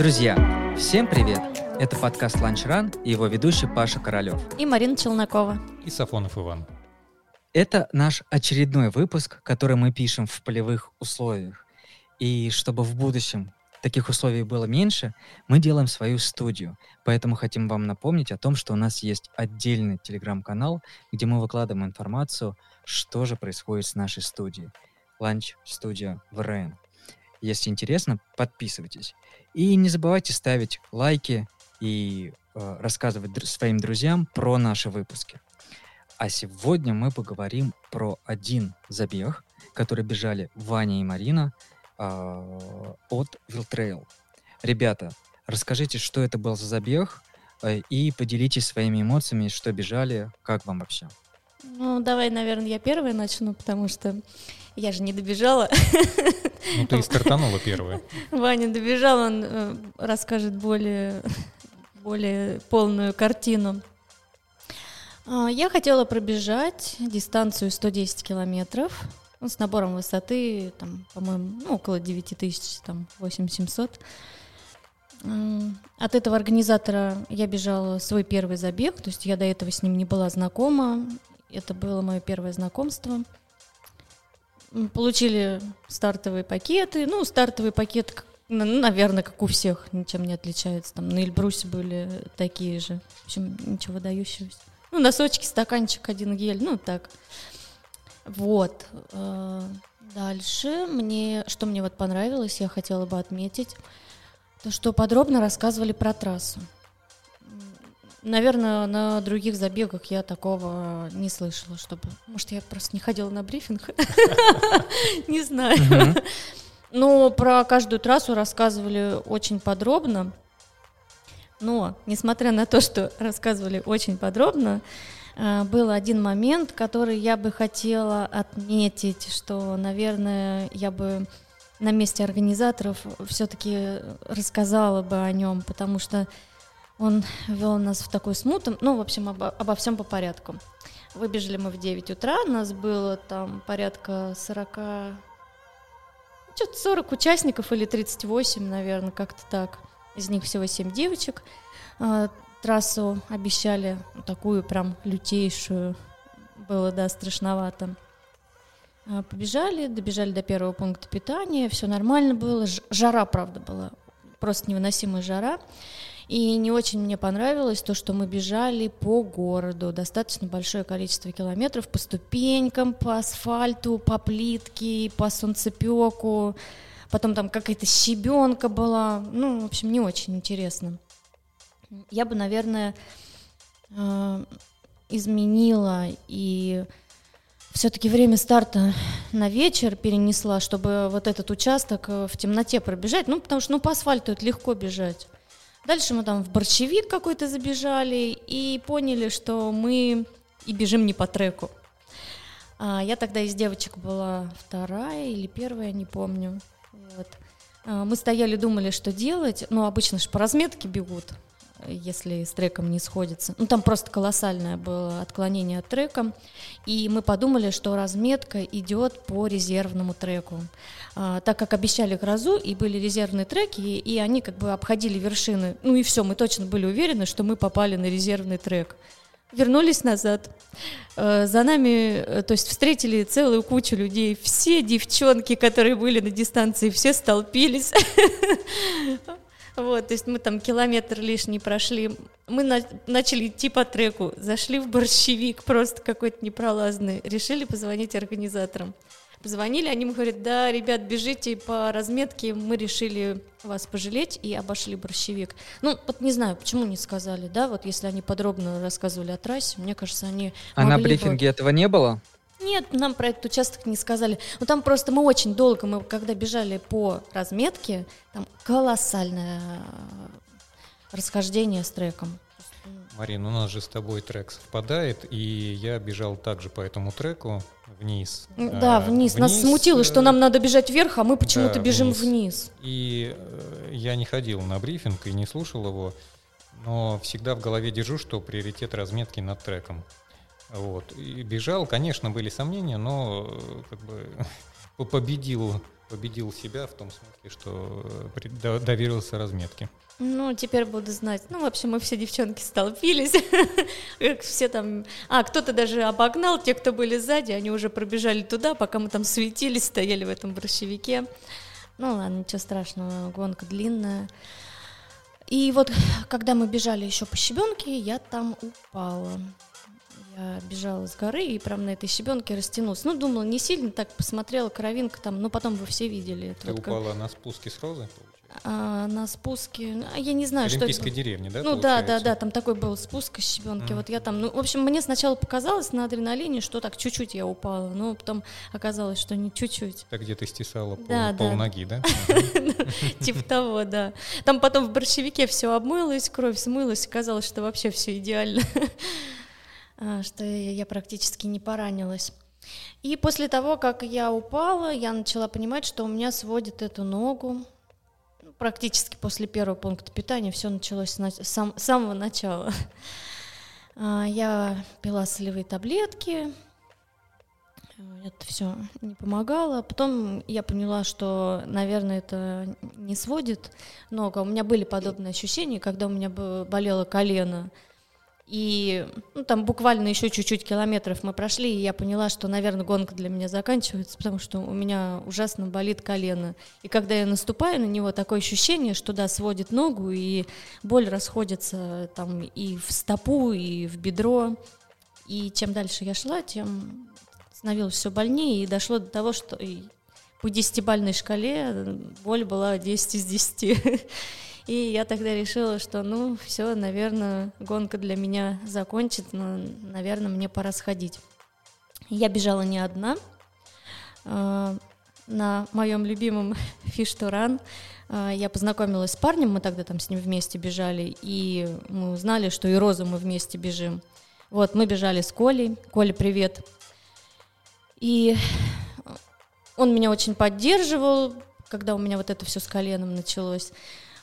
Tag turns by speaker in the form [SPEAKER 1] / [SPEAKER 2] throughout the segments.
[SPEAKER 1] Друзья, всем привет! Это подкаст «Ланч Ран» и его ведущий Паша Королев.
[SPEAKER 2] И Марина Челнокова.
[SPEAKER 3] И Сафонов Иван.
[SPEAKER 1] Это наш очередной выпуск, который мы пишем в полевых условиях. И чтобы в будущем таких условий было меньше, мы делаем свою студию. Поэтому хотим вам напомнить о том, что у нас есть отдельный телеграм-канал, где мы выкладываем информацию, что же происходит с нашей студией. Ланч Студия ВРН. Если интересно, подписывайтесь. И не забывайте ставить лайки и э, рассказывать др- своим друзьям про наши выпуски. А сегодня мы поговорим про один забег, который бежали Ваня и Марина э, от Wild Trail. Ребята, расскажите, что это был за забег, э, и поделитесь своими эмоциями, что бежали, как вам вообще.
[SPEAKER 2] Ну, давай, наверное, я первая начну, потому что я же не добежала.
[SPEAKER 3] Ну, ты и стартанула первая.
[SPEAKER 2] Ваня добежал, он э, расскажет более, более полную картину. А, Я хотела пробежать дистанцию 110 километров ну, с набором высоты, там, по-моему, ну, около 9 тысяч, там, 8700. М, От этого организатора я бежала свой первый забег, то есть я до этого с ним не была знакома. Это было мое первое знакомство. Получили стартовые пакеты. Ну, стартовый пакет, ну, наверное, как у всех, ничем не отличается. Там на Эльбрусе были такие же. В общем, ничего выдающегося. Ну, носочки, стаканчик, один гель, ну, так. Вот. э, Дальше мне, что мне вот понравилось, я хотела бы отметить, то, что подробно рассказывали про трассу. Наверное, на других забегах я такого не слышала, чтобы... Может, я просто не ходила на брифинг? Не знаю. Но про каждую трассу рассказывали очень подробно. Но, несмотря на то, что рассказывали очень подробно, э, был один момент, который я бы хотела отметить, что, наверное, я бы на месте организаторов все-таки рассказала бы о нем, потому что он вел нас в такой смуту. Ну, в общем, обо, обо всем по порядку. Выбежали мы в 9 утра, нас было там порядка 40... Что-то 40 участников или 38, наверное, как-то так. Из них всего 7 девочек. А, Трассу обещали такую прям лютейшую. Было, да, страшновато. А, Побежали, добежали до первого пункта питания, все нормально было. Жара, правда, была. Просто невыносимая жара. И не очень мне понравилось то, что мы бежали по городу. Достаточно большое количество километров по ступенькам, по асфальту, по плитке, по солнцепеку. Потом там какая-то щебенка была. Ну, в общем, не очень интересно. Я бы, наверное, э, изменила и все-таки время старта на вечер перенесла, чтобы вот этот участок э, в темноте пробежать. Ну, потому что ну, по асфальту это легко бежать. Дальше мы там в борщевик какой-то забежали и поняли, что мы и бежим не по треку. А, я тогда из девочек была вторая или первая, не помню. Вот. А, мы стояли, думали, что делать. Ну, обычно же по разметке бегут, если с треком не сходится. Ну, там просто колоссальное было отклонение от трека. И мы подумали, что разметка идет по резервному треку. А, так как обещали грозу, и были резервные треки, и, и они как бы обходили вершины. Ну и все, мы точно были уверены, что мы попали на резервный трек. Вернулись назад. Э, За нами, э, то есть встретили целую кучу людей. Все девчонки, которые были на дистанции, все столпились. Вот, то есть мы там километр лишний прошли. Мы на- начали идти по треку, зашли в борщевик, просто какой-то непролазный. Решили позвонить организаторам. Позвонили, они мне говорят, да, ребят, бежите по разметке, мы решили вас пожалеть и обошли борщевик. Ну, вот не знаю, почему не сказали, да, вот если они подробно рассказывали о трассе, мне кажется, они
[SPEAKER 1] А на
[SPEAKER 2] могли бы-
[SPEAKER 1] брифинге этого не было?
[SPEAKER 2] Нет, нам про этот участок не сказали. Ну там просто мы очень долго, мы когда бежали по разметке, там колоссальное э, расхождение с треком.
[SPEAKER 3] Марин, у нас же с тобой трек совпадает, и я бежал также по этому треку вниз.
[SPEAKER 2] Да,
[SPEAKER 3] А,
[SPEAKER 2] вниз. Нас смутило,
[SPEAKER 3] э,
[SPEAKER 2] что нам надо бежать вверх, а мы почему-то
[SPEAKER 3] да,
[SPEAKER 2] бежим
[SPEAKER 3] вниз.
[SPEAKER 2] вниз.
[SPEAKER 3] И э, я не ходил на брифинг и не слушал его, но всегда в голове держу, что приоритет разметки над треком. Вот. И бежал, конечно, были сомнения, но э, как бы победил победил себя в том смысле, что э, доверился разметке.
[SPEAKER 2] Ну, теперь буду знать. Ну, в общем, мы все девчонки столпились. все там... А, кто-то даже обогнал, те, кто были сзади, они уже пробежали туда, пока мы там светились, стояли в этом борщевике. Ну, ладно, ничего страшного, гонка длинная. И вот, когда мы бежали еще по щебенке, я там упала. Я бежала с горы и прям на этой щебенке растянулась. Ну, думала, не сильно так посмотрела, кровинка там, но потом вы все видели.
[SPEAKER 3] Ты вот упала как... на спуске с розы,
[SPEAKER 2] а, на спуске, а я не знаю, что
[SPEAKER 3] это. Деревне, да?
[SPEAKER 2] Ну да, да, да, там такой был спуск с щебенки. Mm. Вот я там, ну, в общем, мне сначала показалось на адреналине, что так чуть-чуть я упала, но потом оказалось, что не чуть-чуть.
[SPEAKER 3] Так где ты стесала пол, да, полноги, да?
[SPEAKER 2] Типа того, да. Там потом в борщевике все обмылось, кровь смылась, казалось, что вообще все идеально. А, что я практически не поранилась. И после того, как я упала, я начала понимать, что у меня сводит эту ногу. Практически после первого пункта питания все началось с сам, самого начала. А, я пила солевые таблетки, это все не помогало. Потом я поняла, что, наверное, это не сводит ногу. У меня были подобные ощущения, когда у меня болело колено. И ну, там буквально еще чуть-чуть километров мы прошли, и я поняла, что, наверное, гонка для меня заканчивается, потому что у меня ужасно болит колено. И когда я наступаю на него, такое ощущение, что да, сводит ногу, и боль расходится там и в стопу, и в бедро. И чем дальше я шла, тем становилось все больнее, и дошло до того, что по десятибальной шкале боль была 10 из 10. И я тогда решила, что, ну, все, наверное, гонка для меня закончится, но, наверное, мне пора сходить. Я бежала не одна. А, на моем любимом фиштуран я познакомилась с парнем, мы тогда там с ним вместе бежали, и мы узнали, что и Розу мы вместе бежим. Вот, мы бежали с Колей. Коля, привет. И он меня очень поддерживал, когда у меня вот это все с коленом началось.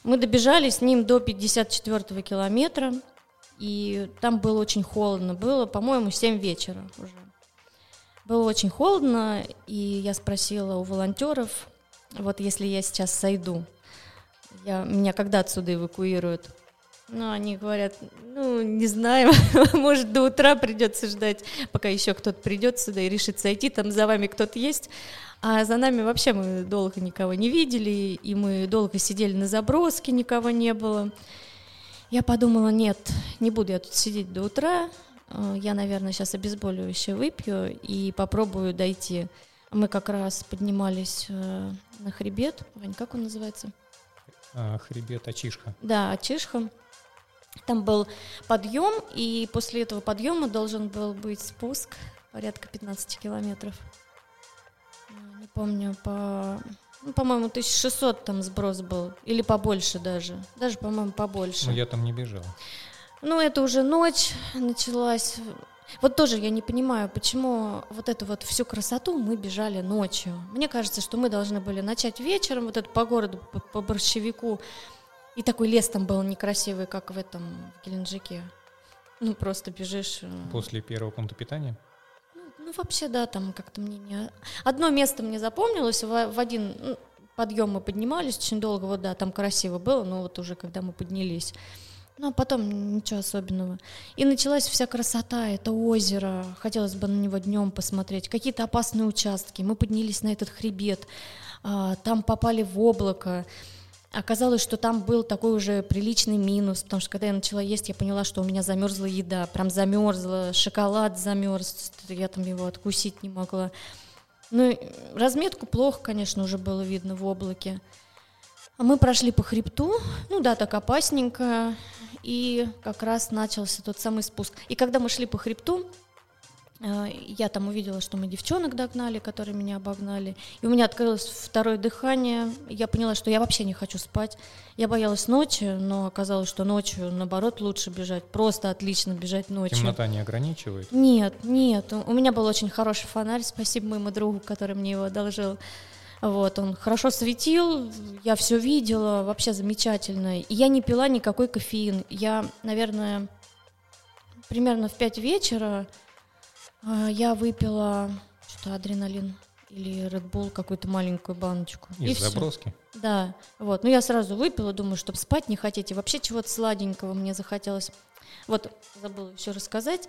[SPEAKER 2] Мы добежали с ним до 54 километра, и там было очень холодно. Было, по-моему, 7 вечера уже. Было очень холодно, и я спросила у волонтеров, вот если я сейчас сойду, я, меня когда отсюда эвакуируют? Ну, они говорят, ну, не знаю, может, до утра придется ждать, пока еще кто-то придет сюда и решит сойти, там за вами кто-то есть. А за нами вообще мы долго никого не видели, и мы долго сидели на заброске, никого не было. Я подумала, нет, не буду я тут сидеть до утра, э, я, наверное, сейчас обезболивающее выпью и попробую дойти. Мы как раз поднимались э, на хребет. Вань, как он называется?
[SPEAKER 3] А, хребет Ачишха.
[SPEAKER 2] Да, Ачишха. Там был подъем, и после этого подъема должен был быть спуск порядка 15 километров не помню, по, ну, по-моему, 1600 там сброс был, или побольше даже, даже, по-моему, побольше.
[SPEAKER 3] Ну, я там не бежал.
[SPEAKER 2] Ну, это уже ночь началась. Вот тоже я не понимаю, почему вот эту вот всю красоту мы бежали ночью. Мне кажется, что мы должны были начать вечером, вот это по городу, по, по борщевику. И такой лес там был некрасивый, как в этом, в Геленджике. Ну, просто бежишь. Э,
[SPEAKER 3] После первого пункта питания?
[SPEAKER 2] Ну, вообще, да, там как-то мне не... Одно место мне запомнилось, в, в один ну, подъем мы поднимались очень долго, вот да, там красиво было, но вот уже когда мы поднялись. Ну, а потом ничего особенного. И началась вся красота, это озеро, хотелось бы на него днем посмотреть, какие-то опасные участки. Мы поднялись на этот хребет, а, там попали в облако, Оказалось, что там был такой уже приличный минус, потому что когда я начала есть, я поняла, что у меня замерзла еда, прям замерзла, шоколад замерз, я там его откусить не могла. Ну, разметку плохо, конечно, уже было видно в облаке. А мы прошли по хребту, ну да, так опасненько, и как раз начался тот самый спуск. И когда мы шли по хребту, я там увидела, что мы девчонок догнали, которые меня обогнали. И у меня открылось второе дыхание. Я поняла, что я вообще не хочу спать. Я боялась ночи, но оказалось, что ночью, наоборот, лучше бежать. Просто отлично бежать ночью.
[SPEAKER 3] Темнота не ограничивает?
[SPEAKER 2] Нет, нет. У меня был очень хороший фонарь. Спасибо моему другу, который мне его одолжил. Вот, он хорошо светил, я все видела, вообще замечательно. И я не пила никакой кофеин. Я, наверное, примерно в 5 вечера я выпила что-то адреналин. или Red Bull какую-то маленькую баночку.
[SPEAKER 3] Из
[SPEAKER 2] и
[SPEAKER 3] заброски?
[SPEAKER 2] Да, вот. Ну, я сразу выпила, думаю, чтобы спать не хотите. Вообще чего-то сладенького мне захотелось. Вот, забыла еще рассказать.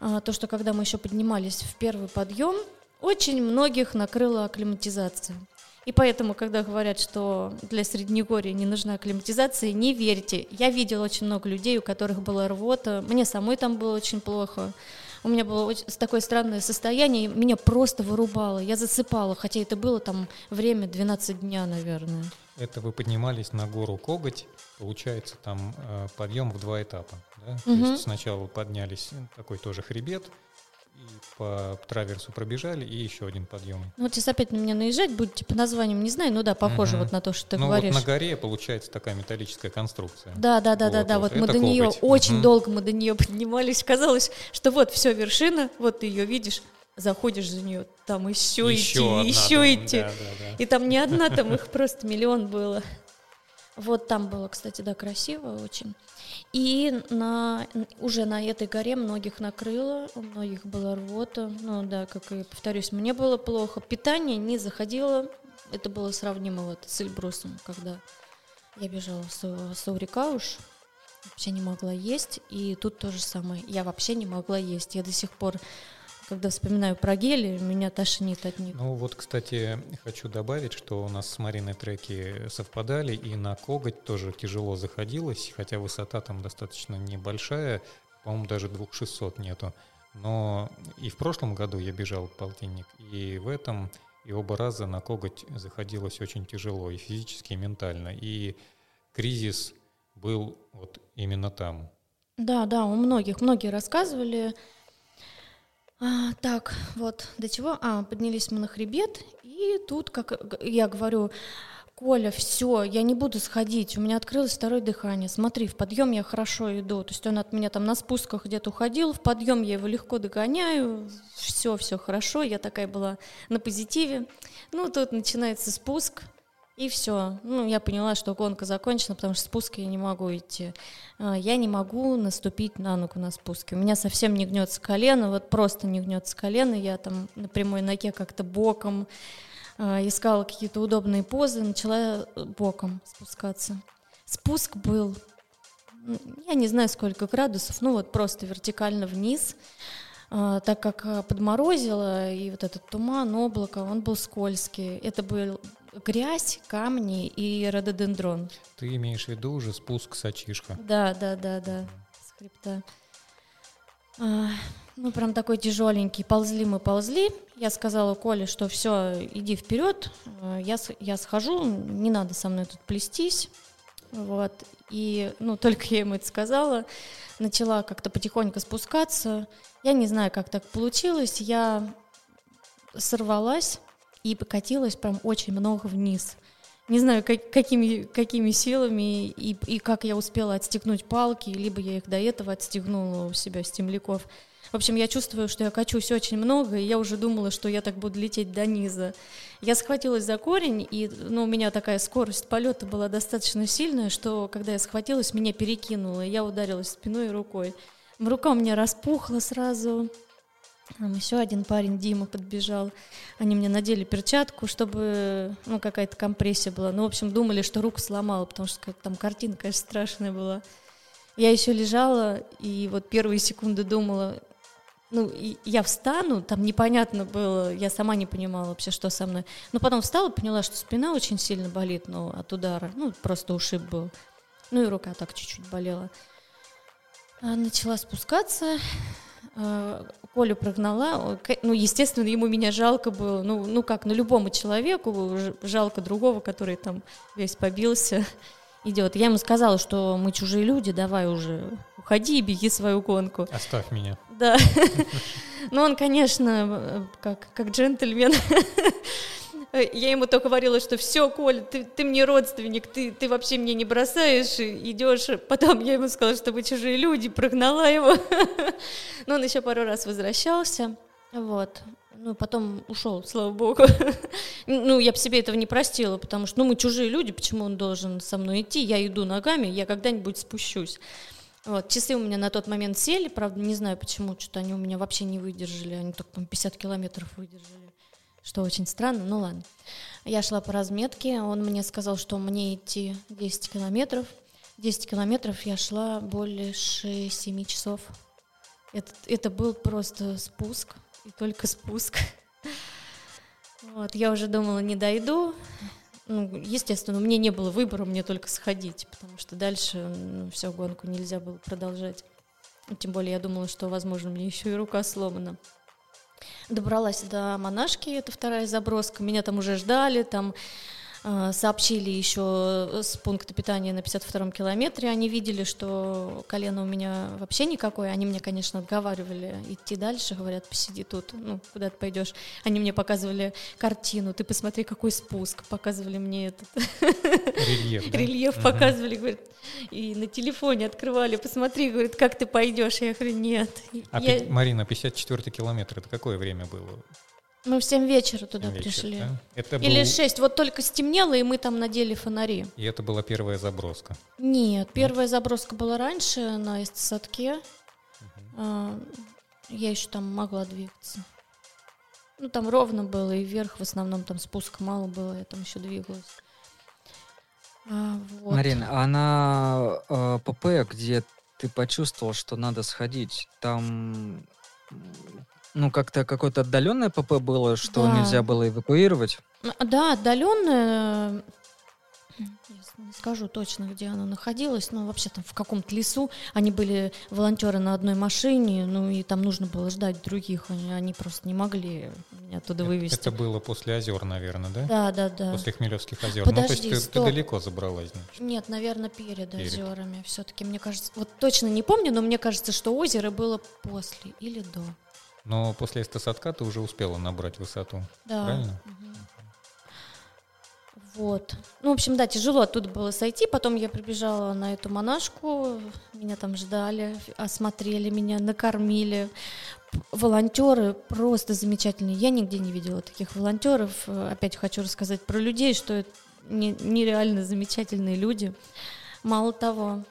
[SPEAKER 2] а, то, что когда мы еще поднимались в первый подъем, очень многих накрыла акклиматизация. И поэтому, когда говорят, что для Среднегорья не нужна акклиматизация, не верьте. Я видела очень много людей, у которых была рвота. Мне самой там было очень плохо. У меня было очень, такое странное состояние, меня просто вырубало. Я засыпала, хотя это было там время 12 дня, наверное.
[SPEAKER 3] Это вы поднимались на гору Коготь, получается там э, подъем в два этапа. Да? То
[SPEAKER 2] Мгм.
[SPEAKER 3] есть сначала поднялись, ну, такой тоже хребет, и по траверсу пробежали, и еще один подъем.
[SPEAKER 2] Ну, вот сейчас опять на меня наезжать будете по названиям, не знаю, ну да, похоже
[SPEAKER 3] Мгм.
[SPEAKER 2] вот на то, что ты
[SPEAKER 3] ну
[SPEAKER 2] говоришь.
[SPEAKER 3] вот на горе получается такая металлическая конструкция.
[SPEAKER 2] Да, да, да, да,
[SPEAKER 3] Вот,
[SPEAKER 2] да.
[SPEAKER 3] вот.
[SPEAKER 2] Вот мы до нее
[SPEAKER 3] коготь.
[SPEAKER 2] очень
[SPEAKER 3] Мгм.
[SPEAKER 2] долго мы до нее поднимались. Казалось, что вот все вершина, вот ты ее видишь, заходишь за нее, там еще,
[SPEAKER 3] Еще
[SPEAKER 2] идти,
[SPEAKER 3] одна
[SPEAKER 2] еще
[SPEAKER 3] там,
[SPEAKER 2] идти.
[SPEAKER 3] да, да, да.
[SPEAKER 2] И там не одна, там их просто миллион было. Вот там было, кстати, да, красиво очень. И на, уже на этой горе многих накрыло, у многих была рвота. Ну да, как и повторюсь, мне было плохо. Питание не заходило. Это было сравнимо вот с Эльбрусом, когда я бежала с Саурикауш. Вообще не могла есть. И тут то же самое. Я вообще не могла есть. Я до сих пор, когда вспоминаю про гели, меня тошнит от них.
[SPEAKER 3] Ну вот, кстати, хочу добавить, что у нас с Мариной треки совпадали, и на коготь тоже тяжело заходилось, хотя высота там достаточно небольшая, по-моему, даже 2600 нету. Но и в прошлом году я бежал полтинник, и в этом, и оба раза на коготь заходилось очень тяжело, и физически, и ментально. И кризис был вот именно там.
[SPEAKER 2] Да, да, у многих, многие рассказывали. А, так, вот, до чего? А, поднялись мы на хребет, и тут, как я говорю, Коля, все, я не буду сходить, у меня открылось второе дыхание. Смотри, в подъем я хорошо иду. То есть он от меня там на спусках где-то уходил, в подъем я его легко догоняю, все, все хорошо, я такая была на позитиве. Ну, тут начинается спуск, и все. Ну, я поняла, что гонка закончена, потому что спуск я не могу идти. А, Я не могу наступить на ногу на спуске. У меня совсем не гнется колено, вот просто не гнется колено. Я там на прямой ноге как-то боком а, искала какие-то удобные позы, начала э, боком спускаться. Спуск был, я не знаю сколько градусов, ну вот просто вертикально вниз. А, так как подморозило, и вот этот туман, облако, он был скользкий. Это был грязь, камни и рододендрон.
[SPEAKER 3] Ты имеешь в виду уже спуск Сачишка?
[SPEAKER 2] Да, да, да, да, с хребта. А, ну, прям такой тяжеленький. Ползли мы, ползли. Я сказала Коле, что все, иди вперед, а, я, я схожу, не надо со мной тут плестись. Вот. И, ну, только я ему это сказала, начала как-то потихоньку спускаться. Я не знаю, как так получилось. Я сорвалась и покатилась прям очень много вниз. Не знаю, как- какими, какими силами и, и как я успела отстегнуть палки, либо я их до этого отстегнула у себя с темляков. В общем, я чувствую, что я качусь очень много, и я уже думала, что я так буду лететь до низа. Я схватилась за корень, и ну, у меня такая скорость полета была достаточно сильная, что когда я схватилась, меня перекинуло, и я ударилась спиной и рукой. Рука у меня распухла сразу. Там еще один парень, Дима, подбежал. Они мне надели перчатку, чтобы, ну, какая-то компрессия была. Ну, в общем, думали, что руку сломала, потому что там картина, конечно, страшная была. Я еще лежала, и вот первые секунды думала, ну, и я встану, там непонятно было, я сама не понимала вообще, что со мной. Но потом встала, поняла, что спина очень сильно болит, ну, от удара, ну, просто ушиб был. Ну, и рука так чуть-чуть болела. А, Начала спускаться, Колю прогнала. Ну, естественно, ему меня жалко было. Ну, ну как, ну, любому человеку жалко другого, который там весь побился, идет. Я ему сказала, что мы чужие люди, давай уже уходи и беги свою гонку.
[SPEAKER 3] Оставь меня.
[SPEAKER 2] Да. Ну, он, конечно, э, как, как джентльмен. Я ему только говорила, что все, Коля, ты, ты мне родственник, ты, ты вообще мне не бросаешь, идешь. Потом я ему сказала, что вы чужие люди, прогнала его. Но он еще пару раз возвращался. Вот. Ну, потом ушел, слава богу. Ну, я бы себе этого не простила, потому что, ну, мы чужие люди, почему он должен со мной идти? Я иду ногами, я когда-нибудь спущусь. Вот, часы у меня на тот момент сели, правда, не знаю почему, что-то они у меня вообще не выдержали, они только там 50 километров выдержали. Что очень странно, ну ладно. Я шла по разметке, он мне сказал, что мне идти 10 километров. 10 километров я шла больше 7 часов. Это, это был просто спуск, и только спуск. Вот, я уже думала, не дойду. Ну, естественно, меня не было выбора, мне только сходить, потому что дальше ну, все, гонку нельзя было продолжать. Тем более я думала, что, возможно, мне еще и рука сломана. Добралась до монашки, это вторая заброска. Меня там уже ждали, там сообщили еще с пункта питания на 52-м километре. Они видели, что колено у меня вообще никакое. Они мне, конечно, отговаривали идти дальше. Говорят, посиди тут, ну, куда ты пойдешь. Они мне показывали картину. Ты посмотри, какой спуск. Показывали мне этот
[SPEAKER 3] Рельеф, да?
[SPEAKER 2] рельеф,
[SPEAKER 3] Мгм.
[SPEAKER 2] показывали, говорят. И на телефоне открывали. Посмотри, говорит, как ты пойдешь. Я говорю, нет.
[SPEAKER 3] А,
[SPEAKER 2] Я-
[SPEAKER 3] Марина, 54 километр, это какое время было?
[SPEAKER 2] Мы в 7 вечера туда
[SPEAKER 3] Вечер,
[SPEAKER 2] пришли.
[SPEAKER 3] да? Это
[SPEAKER 2] Или
[SPEAKER 3] был-
[SPEAKER 2] 6. Вот только стемнело, и мы там надели фонари.
[SPEAKER 3] И это была первая заброска.
[SPEAKER 2] Нет, первая заброска была раньше на садке. А, Я еще там могла двигаться. Ну, там ровно было, и вверх в основном там спуска мало было, я там еще двигалась. А, вот.
[SPEAKER 1] Марина, а на э, ПП, где ты почувствовал, что надо сходить, там ну как-то какое-то отдаленное ПП было, что
[SPEAKER 2] Да.
[SPEAKER 1] нельзя было эвакуировать?
[SPEAKER 2] А, Да, отдаленная. Я не скажу точно, где она находилась, но вообще там в каком-то лесу. Они были волонтеры на одной машине, ну и там нужно было ждать других. Они, они просто не могли меня оттуда
[SPEAKER 3] Это-
[SPEAKER 2] вывести.
[SPEAKER 3] Это было после озер, наверное, да?
[SPEAKER 2] Да, да, да.
[SPEAKER 3] После Хмелевских озер. ну, то
[SPEAKER 2] Подожди,
[SPEAKER 3] есть ты, ты далеко забралась, значит.
[SPEAKER 2] Нет, наверное, перед,
[SPEAKER 3] Перед.
[SPEAKER 2] озерами. Все-таки, мне кажется, вот точно не помню, но мне кажется, что озеро было после или до.
[SPEAKER 3] Но после эстосадка ты уже успела набрать высоту.
[SPEAKER 2] Да.
[SPEAKER 3] Правильно?
[SPEAKER 2] Мгм. Вот. Ну, в общем, да, тяжело оттуда было сойти. Потом я прибежала на эту монашку. Меня там ждали, осмотрели меня, накормили. Волонтеры просто замечательные. Я нигде не видела таких волонтеров. Опять хочу рассказать про людей, что это не- нереально замечательные люди. Мало того,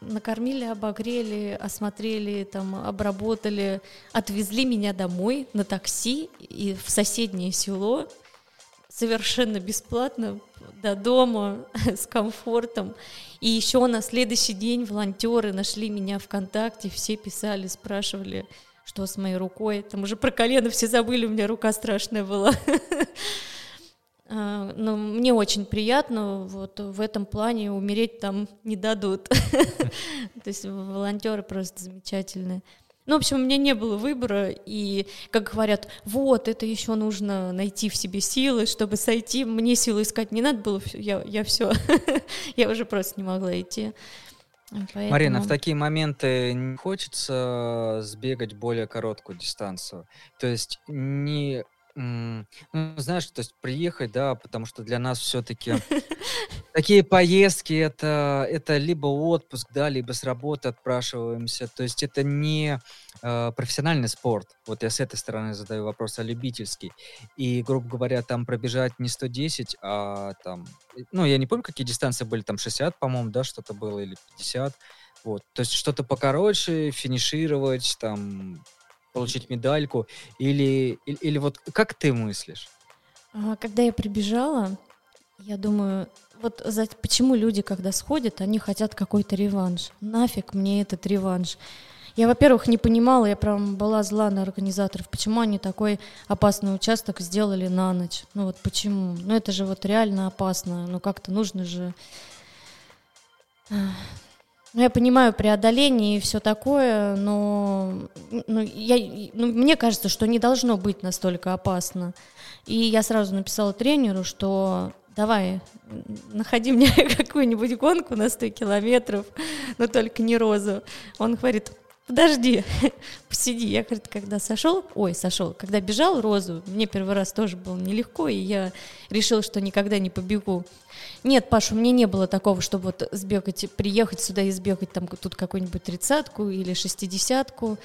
[SPEAKER 2] накормили, обогрели, осмотрели, там, обработали, отвезли меня домой на такси и в соседнее село совершенно бесплатно до дома с комфортом. И еще на следующий день волонтеры нашли меня ВКонтакте, все писали, спрашивали, что с моей рукой. Там уже про колено все забыли, у меня рука страшная была. А, Но мне очень приятно, вот в этом плане умереть там не дадут. То есть волонтеры просто замечательные. Ну, в общем, у меня не было выбора, и, как говорят, вот, это еще нужно найти в себе силы, чтобы сойти. Мне силы искать не надо было, я, я все, я уже просто не могла идти.
[SPEAKER 1] Марина,
[SPEAKER 2] Поэтому-
[SPEAKER 1] в такие моменты не хочется сбегать более короткую дистанцию. То есть не ну, знаешь, то есть приехать, да, потому что для нас все-таки такие поездки это это либо отпуск, да, либо с работы отпрашиваемся. То есть это не э, профессиональный спорт. Вот я с этой стороны задаю вопрос, а любительский. И, грубо говоря, там пробежать не 110, а там, ну, я не помню, какие дистанции были, там 60, по-моему, да, что-то было, или 50. Вот, то есть что-то покороче, финишировать, там, получить медальку, или, или, или вот как ты мыслишь?
[SPEAKER 2] А, Когда я прибежала, я думаю, вот за- почему люди, когда сходят, они хотят какой-то реванш. Нафиг мне этот реванш. Я, во-первых, не понимала, я прям была зла на организаторов, почему они такой опасный участок сделали на ночь. Ну вот почему? Ну это же вот реально опасно. Ну как-то нужно же... Ну, я понимаю преодоление и все такое, но ну, я, ну, мне кажется, что не должно быть настолько опасно. И я сразу написала тренеру, что давай, находи мне какую-нибудь гонку на 100 километров, но только не розу. Он говорит, подожди, посиди. Я, говорит, когда сошел, ой, сошел, когда бежал розу, мне первый раз тоже было нелегко, и я решила, что никогда не побегу. Нет, Паша, у меня не было такого, чтобы вот сбегать, приехать сюда и сбегать там тут какую-нибудь тридцатку или шестидесятку.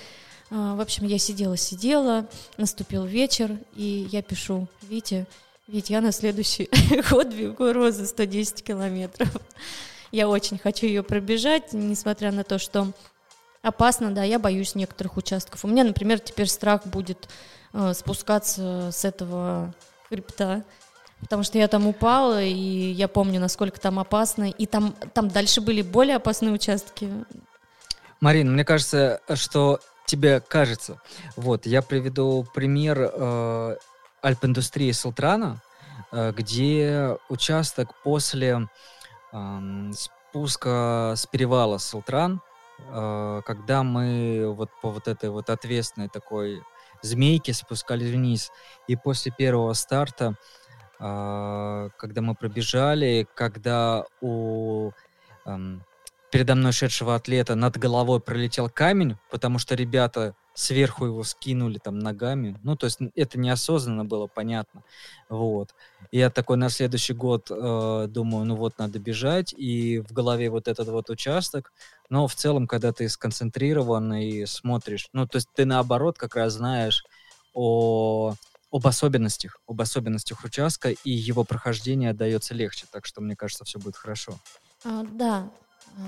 [SPEAKER 2] А, В общем, я сидела-сидела, наступил вечер, и я пишу, Витя, ведь я на следующий год бегу розы 110 километров. Я очень хочу ее пробежать, несмотря на то, что опасно, да, я боюсь некоторых участков. У меня, например, теперь страх будет э, спускаться с этого хребта. Потому что я там упала, и я помню, насколько там опасно. И там, там дальше были более опасные участки.
[SPEAKER 1] Марина, мне кажется, что тебе кажется. Вот, я приведу пример э, Альп-индустрии Султрана, э, где участок после э, спуска с перевала Султран, когда мы вот по вот этой вот ответственной такой змейке спускались вниз, и после первого старта а, когда мы пробежали, когда у эм, передо мной шедшего атлета над головой пролетел камень, потому что ребята сверху его скинули там ногами. Ну, то есть это неосознанно было, понятно. Вот. И я такой на следующий год э, думаю, ну вот, надо бежать, и в голове вот этот вот участок. Но в целом, когда ты сконцентрирован и смотришь, ну, то есть ты наоборот как раз знаешь о об особенностях, об особенностях участка, и его прохождение дается легче. Так что, мне кажется, все будет хорошо.
[SPEAKER 2] А, да,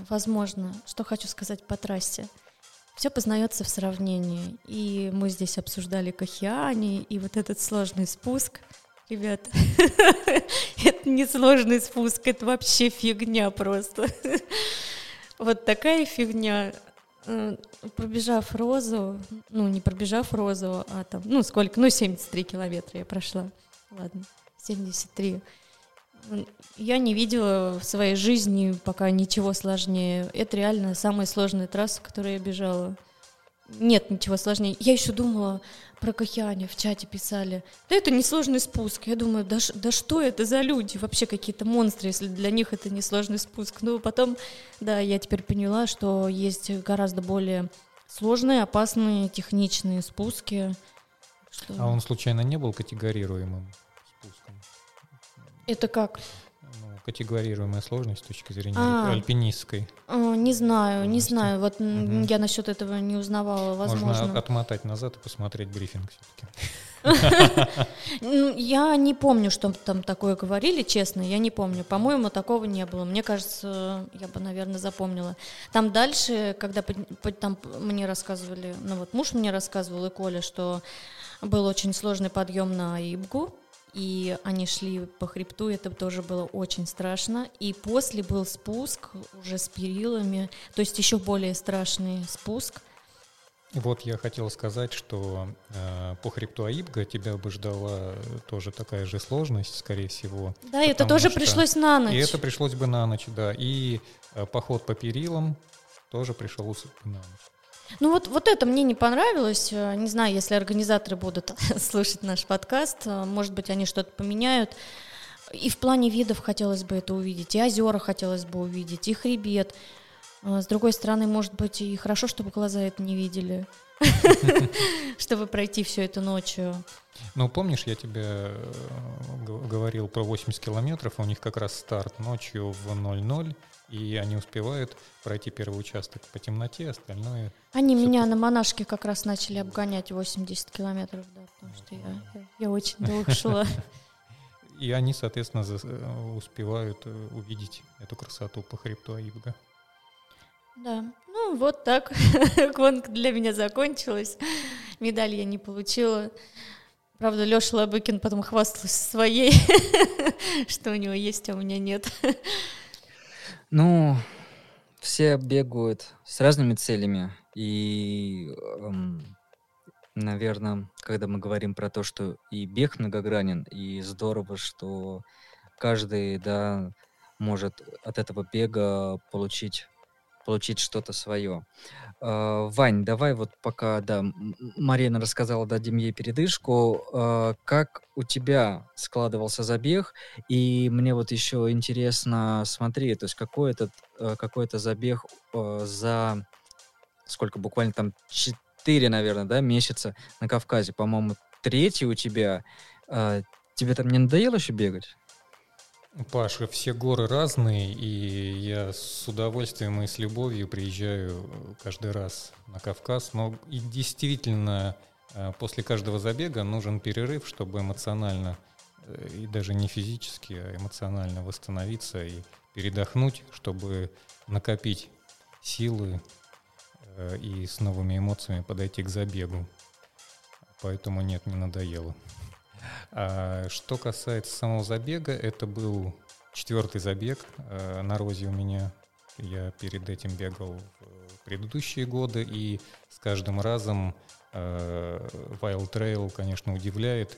[SPEAKER 2] возможно. Что хочу сказать по трассе. Все познается в сравнении. И мы здесь обсуждали Кахиани, и вот этот сложный спуск. Ребят, это не сложный спуск, это вообще фигня просто. Вот такая фигня. Э, пробежав розу, ну, не пробежав розу, а там, ну, сколько, ну, 73 километра я прошла, ладно, 73. Я не видела в своей жизни пока ничего сложнее. Это реально самая сложная трасса, которую я бежала. Нет ничего сложнее. Я еще думала, про Кахиане в чате писали. Да это несложный спуск. Я думаю, да, да что это за люди? Вообще какие-то монстры, если для них это несложный спуск. Ну, потом, да, я теперь поняла, что есть гораздо более сложные, опасные, техничные спуски.
[SPEAKER 3] Что... А он случайно не был категорируемым?
[SPEAKER 2] Это как?
[SPEAKER 3] категорируемая сложность с точки зрения а, альпинистской?
[SPEAKER 2] А, не знаю, не знаю. Вот угу. я насчет этого не узнавала, возможно.
[SPEAKER 3] Можно отмотать назад и посмотреть брифинг все-таки.
[SPEAKER 2] Ну, я не помню, что там такое говорили, честно, я не помню. По-моему, такого не было. Мне кажется, я бы, наверное, запомнила. Там дальше, когда там мне рассказывали, ну вот муж мне рассказывал и Коля, что был очень сложный подъем на Ибгу, и они шли по хребту, это тоже было очень страшно. И после был спуск уже с перилами, то есть еще более страшный спуск.
[SPEAKER 3] Вот я хотел сказать, что э, по хребту Аибга тебя бы ждала тоже такая же сложность, скорее всего.
[SPEAKER 2] Да, это тоже что... пришлось на ночь.
[SPEAKER 3] И это пришлось бы на ночь, да. И э, поход по перилам тоже пришелся бы на ночь.
[SPEAKER 2] Ну вот, вот это мне не понравилось. Э, не знаю, если организаторы будут слушать наш подкаст, э, может быть, они что-то поменяют. И в плане видов хотелось бы это увидеть, и озера хотелось бы увидеть, и хребет. Э, с другой стороны, может быть, и хорошо, чтобы глаза это не видели, чтобы пройти все это ночью.
[SPEAKER 3] Ну, помнишь, я тебе говорил про 80 километров, у них как раз старт ночью в 00, и они успевают пройти первый участок по темноте, остальное...
[SPEAKER 2] Они меня на монашке как раз начали обгонять 80 километров, да, потому что я, я, я очень долго шла.
[SPEAKER 3] И они, соответственно, э, успевают э, увидеть эту красоту по хребту Аибга.
[SPEAKER 2] Да, ну вот так гонка для меня закончилась. Медаль я не получила. Правда, Леша Лабыкин потом хвастался своей, что у него есть, а у меня нет.
[SPEAKER 1] Ну, все бегают с разными целями. И, эм, наверное, когда мы говорим про то, что и бег многогранен, и здорово, что каждый, да, может от этого бега получить получить что-то свое. Uh, Вань, давай вот пока, да, Марина рассказала, дадим ей передышку. Uh, как у тебя складывался забег? И мне вот еще интересно, смотри, то есть какой этот uh, какой то забег за сколько, буквально там 4, наверное, да, месяца на Кавказе, по-моему, третий у тебя. Тебе там не надоело еще бегать?
[SPEAKER 3] Паша, все горы разные, и я с удовольствием и с любовью приезжаю каждый раз на Кавказ. Но и действительно, э, после каждого забега нужен перерыв, чтобы эмоционально, э, и даже не физически, а эмоционально восстановиться и передохнуть, чтобы накопить силы э, и с новыми эмоциями подойти к забегу. Поэтому нет, не надоело. А что касается самого забега, это был четвертый забег э, на розе у меня. Я перед этим бегал в предыдущие годы, и с каждым разом э, Wild Trail, конечно, удивляет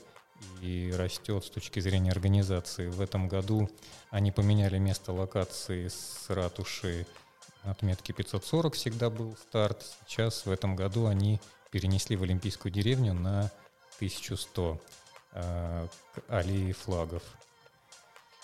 [SPEAKER 3] и растет с точки зрения организации. В этом году они поменяли место локации с ратуши отметки 540 всегда был старт. Сейчас в этом году они перенесли в Олимпийскую деревню на 1100 э, к аллее флагов.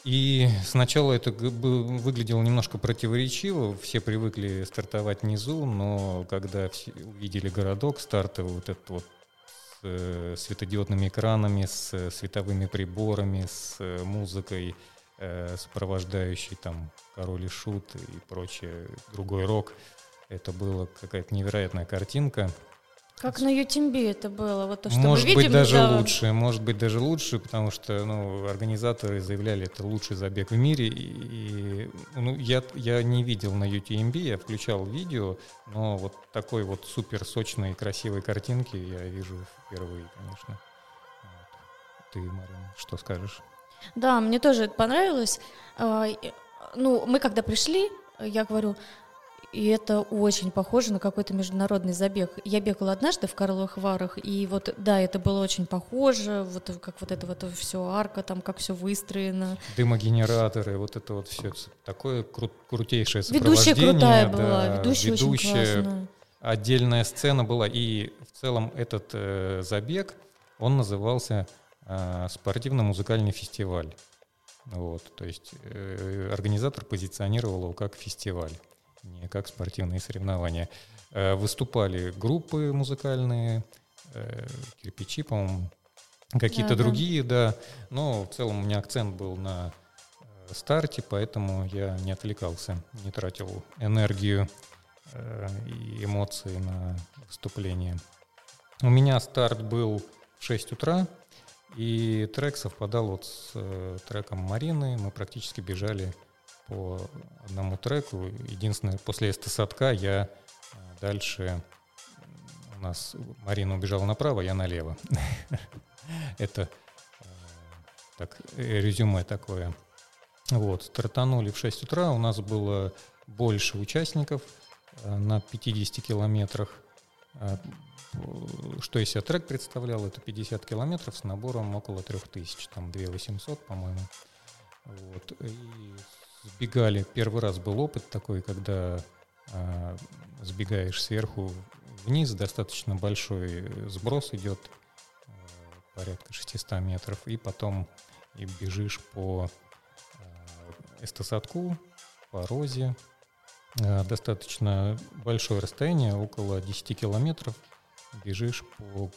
[SPEAKER 3] И сначала это выглядело немножко противоречиво. Все привыкли стартовать внизу, но когда увидели городок, стартовый вот этот вот с э, светодиодными экранами, с э, световыми приборами, с э, музыкой, сопровождающей там король и шут и прочее, другой рок, это была какая-то невероятная картинка.
[SPEAKER 2] Как на Ютимбе это было, вот то, что
[SPEAKER 3] может
[SPEAKER 2] мы видим.
[SPEAKER 3] быть даже да. лучше, может быть даже лучше, потому что ну, организаторы заявляли, это лучший забег в мире. И, ну, я, я не видел на UTMB, я включал видео, но вот такой вот супер сочной и красивой картинки я вижу впервые, конечно. Вот. Ты, Марин, что скажешь?
[SPEAKER 2] Да, мне тоже это понравилось. А, ну, мы когда пришли, я говорю, и это очень похоже на какой-то международный забег. Я бегала однажды в Карловых Варах, и вот, да, это было очень похоже, вот как вот это вот все арка, там как все выстроено.
[SPEAKER 3] Дымогенераторы, вот это вот все такое кру- крутейшее сопровождение.
[SPEAKER 2] Ведущая крутая да, была, ведущая, ведущая очень классная.
[SPEAKER 3] Отдельная сцена была, и в целом этот э, забег, он назывался э, спортивно-музыкальный фестиваль. Вот, то есть э, организатор позиционировал его как фестиваль не как спортивные соревнования. Э, выступали группы музыкальные, э, кирпичи, по-моему, какие-то да, другие, да. да. Но в целом у меня акцент был на э, старте, поэтому я не отвлекался, не тратил энергию и эмоции на выступление. У меня старт был в 6 утра, и трек совпадал вот с треком Марины. Мы практически бежали по одному треку. Единственное, после эстосадка я э, дальше... У нас Марина убежала направо, я налево. Это э, так, резюме такое. Вот, стартанули в 6 утра, у нас было больше участников э, на 50 километрах. Что из себя трек представлял? Это 50 километров с набором около 3000, там 2800, по-моему. Вот. И сбегали. Первый раз был опыт такой, когда э, сбегаешь сверху вниз, достаточно большой сброс идет, э, порядка 600 метров, и потом и бежишь по э, эстосадку, по розе. Э, достаточно большое расстояние, около 10 километров. Бежишь по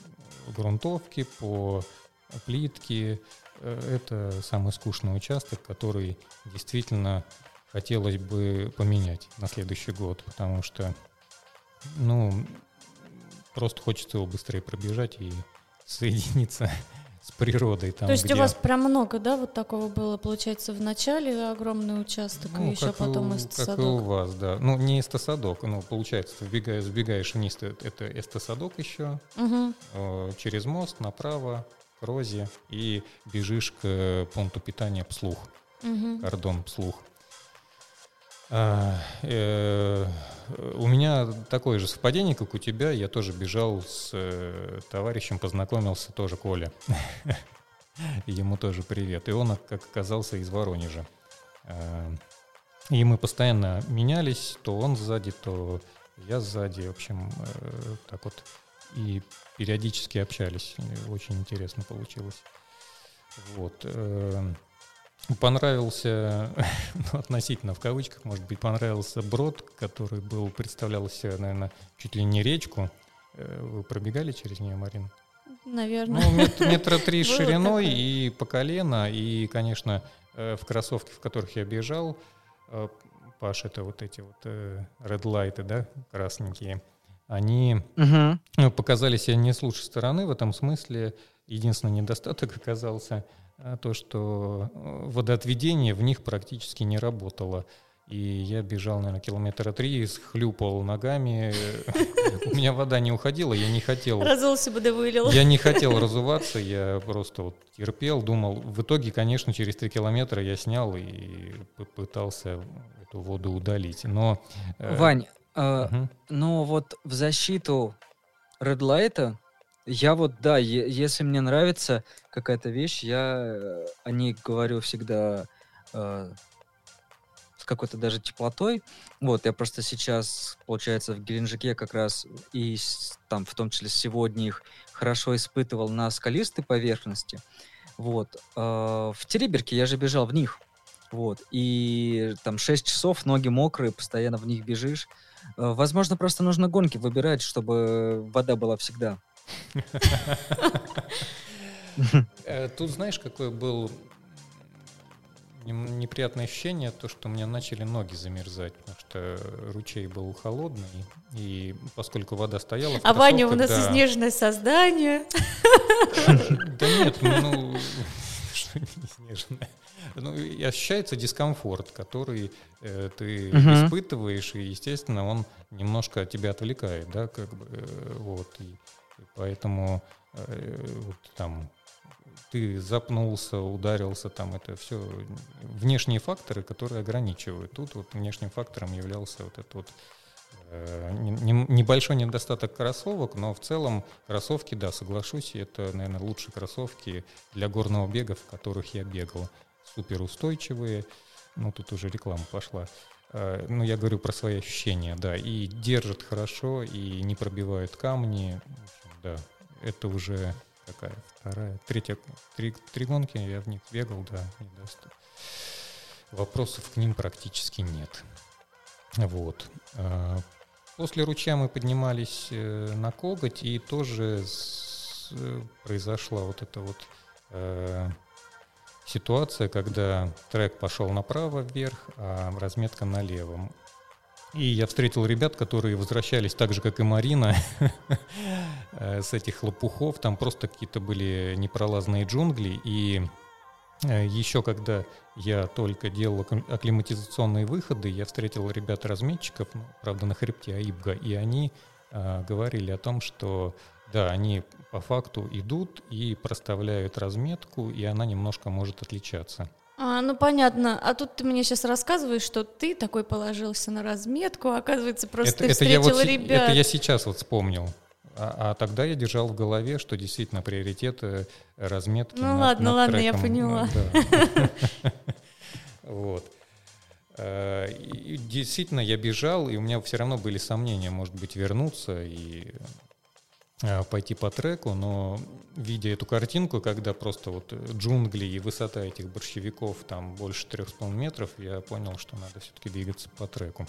[SPEAKER 3] грунтовке, по плитке, это самый скучный участок, который действительно хотелось бы поменять на следующий год, потому что, ну, просто хочется его быстрее пробежать и соединиться с природой. Там,
[SPEAKER 2] То есть
[SPEAKER 3] где...
[SPEAKER 2] у вас прям много, да, вот такого было, получается, в начале огромный участок, ну, и еще потом эстосадок?
[SPEAKER 3] Как и у вас, да. Ну, не эстосадок, ну, получается, вбегаешь, сбегаешь вниз, это эстосадок еще, угу. через мост направо, Розе и бежишь к пункту питания Пслух, угу. кордон Пслух. А, э, у меня такое же совпадение, как у тебя. Я тоже бежал с э, товарищем, познакомился тоже Коля. Ему тоже привет. И он, как оказался, из Воронежа. А, и мы постоянно менялись, то он сзади, то я сзади. В общем, э, так вот и периодически общались. Очень интересно получилось. Вот. Э, понравился, ну, относительно в кавычках, может быть, понравился брод, который был, представлялся, наверное, чуть ли не речку. Э, вы пробегали через нее, Марин?
[SPEAKER 2] Наверное.
[SPEAKER 3] Ну, мет, метра три шириной и по колено. И, конечно, э, в кроссовке, в которых я бежал, Паш, это вот эти вот red light, да, красненькие – они угу. показали себя не с лучшей стороны в этом смысле. Единственный недостаток оказался а, то, что э, водоотведение в них практически не работало. и я бежал, наверное, километра три, хлюпал ногами. У меня вода не уходила, я не хотел...
[SPEAKER 2] Разулся бы да вылил.
[SPEAKER 3] Я не хотел разуваться, я просто вот терпел, думал. В итоге, конечно, через три километра я снял и пытался эту воду удалить. Но...
[SPEAKER 1] Э, Вань, угу. ну вот в защиту Red Light я вот, да, если мне нравится какая-то вещь, я э, о ней говорю всегда э, с какой-то даже теплотой. Вот, я просто сейчас, получается, в Геленджике как раз и там, в том числе сегодня их хорошо испытывал на скалистой поверхности. Вот. Э, в Териберке я же бежал в них. Вот. И там 6 часов, ноги мокрые, постоянно в них бежишь. Э, возможно, просто нужно гонки выбирать, чтобы вода была всегда.
[SPEAKER 3] Э, тут знаешь, какое был неприятное ощущение, то, что у меня начали ноги замерзать, потому что ручей был холодный, и поскольку вода стояла...
[SPEAKER 2] А Ваня у нас да... изнежное создание.
[SPEAKER 3] Да нет, ну... Снежное. Ну, и ощущается дискомфорт, который э, ты угу. испытываешь, и, естественно, он немножко тебя отвлекает, да, как бы, э, вот. И Поэтому э, вот, там ты запнулся, ударился, там это все внешние факторы, которые ограничивают. Тут вот внешним фактором являлся вот этот вот небольшой недостаток кроссовок, но в целом кроссовки, да, соглашусь, это, наверное, лучшие кроссовки для горного бега, в которых я бегал. Суперустойчивые, ну тут уже реклама пошла. Э, ну, я говорю про свои ощущения, да, и держат хорошо, и не пробивают камни, да, это уже какая вторая, третья, три, три гонки я в них бегал, да. Вопросов к ним практически нет. Вот. После ручья мы поднимались э, на коготь, и тоже э, произошла вот эта вот э, ситуация, когда трек пошел направо вверх, а разметка налево. И я встретил ребят, которые возвращались так же, как и Марина, э, с этих лопухов. Там просто какие-то были непролазные джунгли. И еще когда я только делал акклиматизационные выходы, я встретил ребят-разметчиков, ну, правда, на хребте Аибга, и они э, говорили о том, что да, они по факту идут и проставляют разметку, и она немножко может отличаться.
[SPEAKER 2] А, ну понятно. А тут ты мне сейчас рассказываешь, что ты такой положился на разметку, а оказывается, просто это, ты встретил
[SPEAKER 3] это я вот,
[SPEAKER 2] ребят.
[SPEAKER 3] Это я сейчас вот вспомнил. А, а тогда я держал в голове, что действительно приоритет э, разметки.
[SPEAKER 2] Ну над, ладно, над ладно, треком. я поняла.
[SPEAKER 3] Вот. Э, действительно, я бежал, и у меня все равно были сомнения, может быть, вернуться и Э, пойти по треку, но видя эту картинку, когда просто вот джунгли и высота этих борщевиков там больше трех с половиной метров, я понял, что надо все-таки двигаться по треку.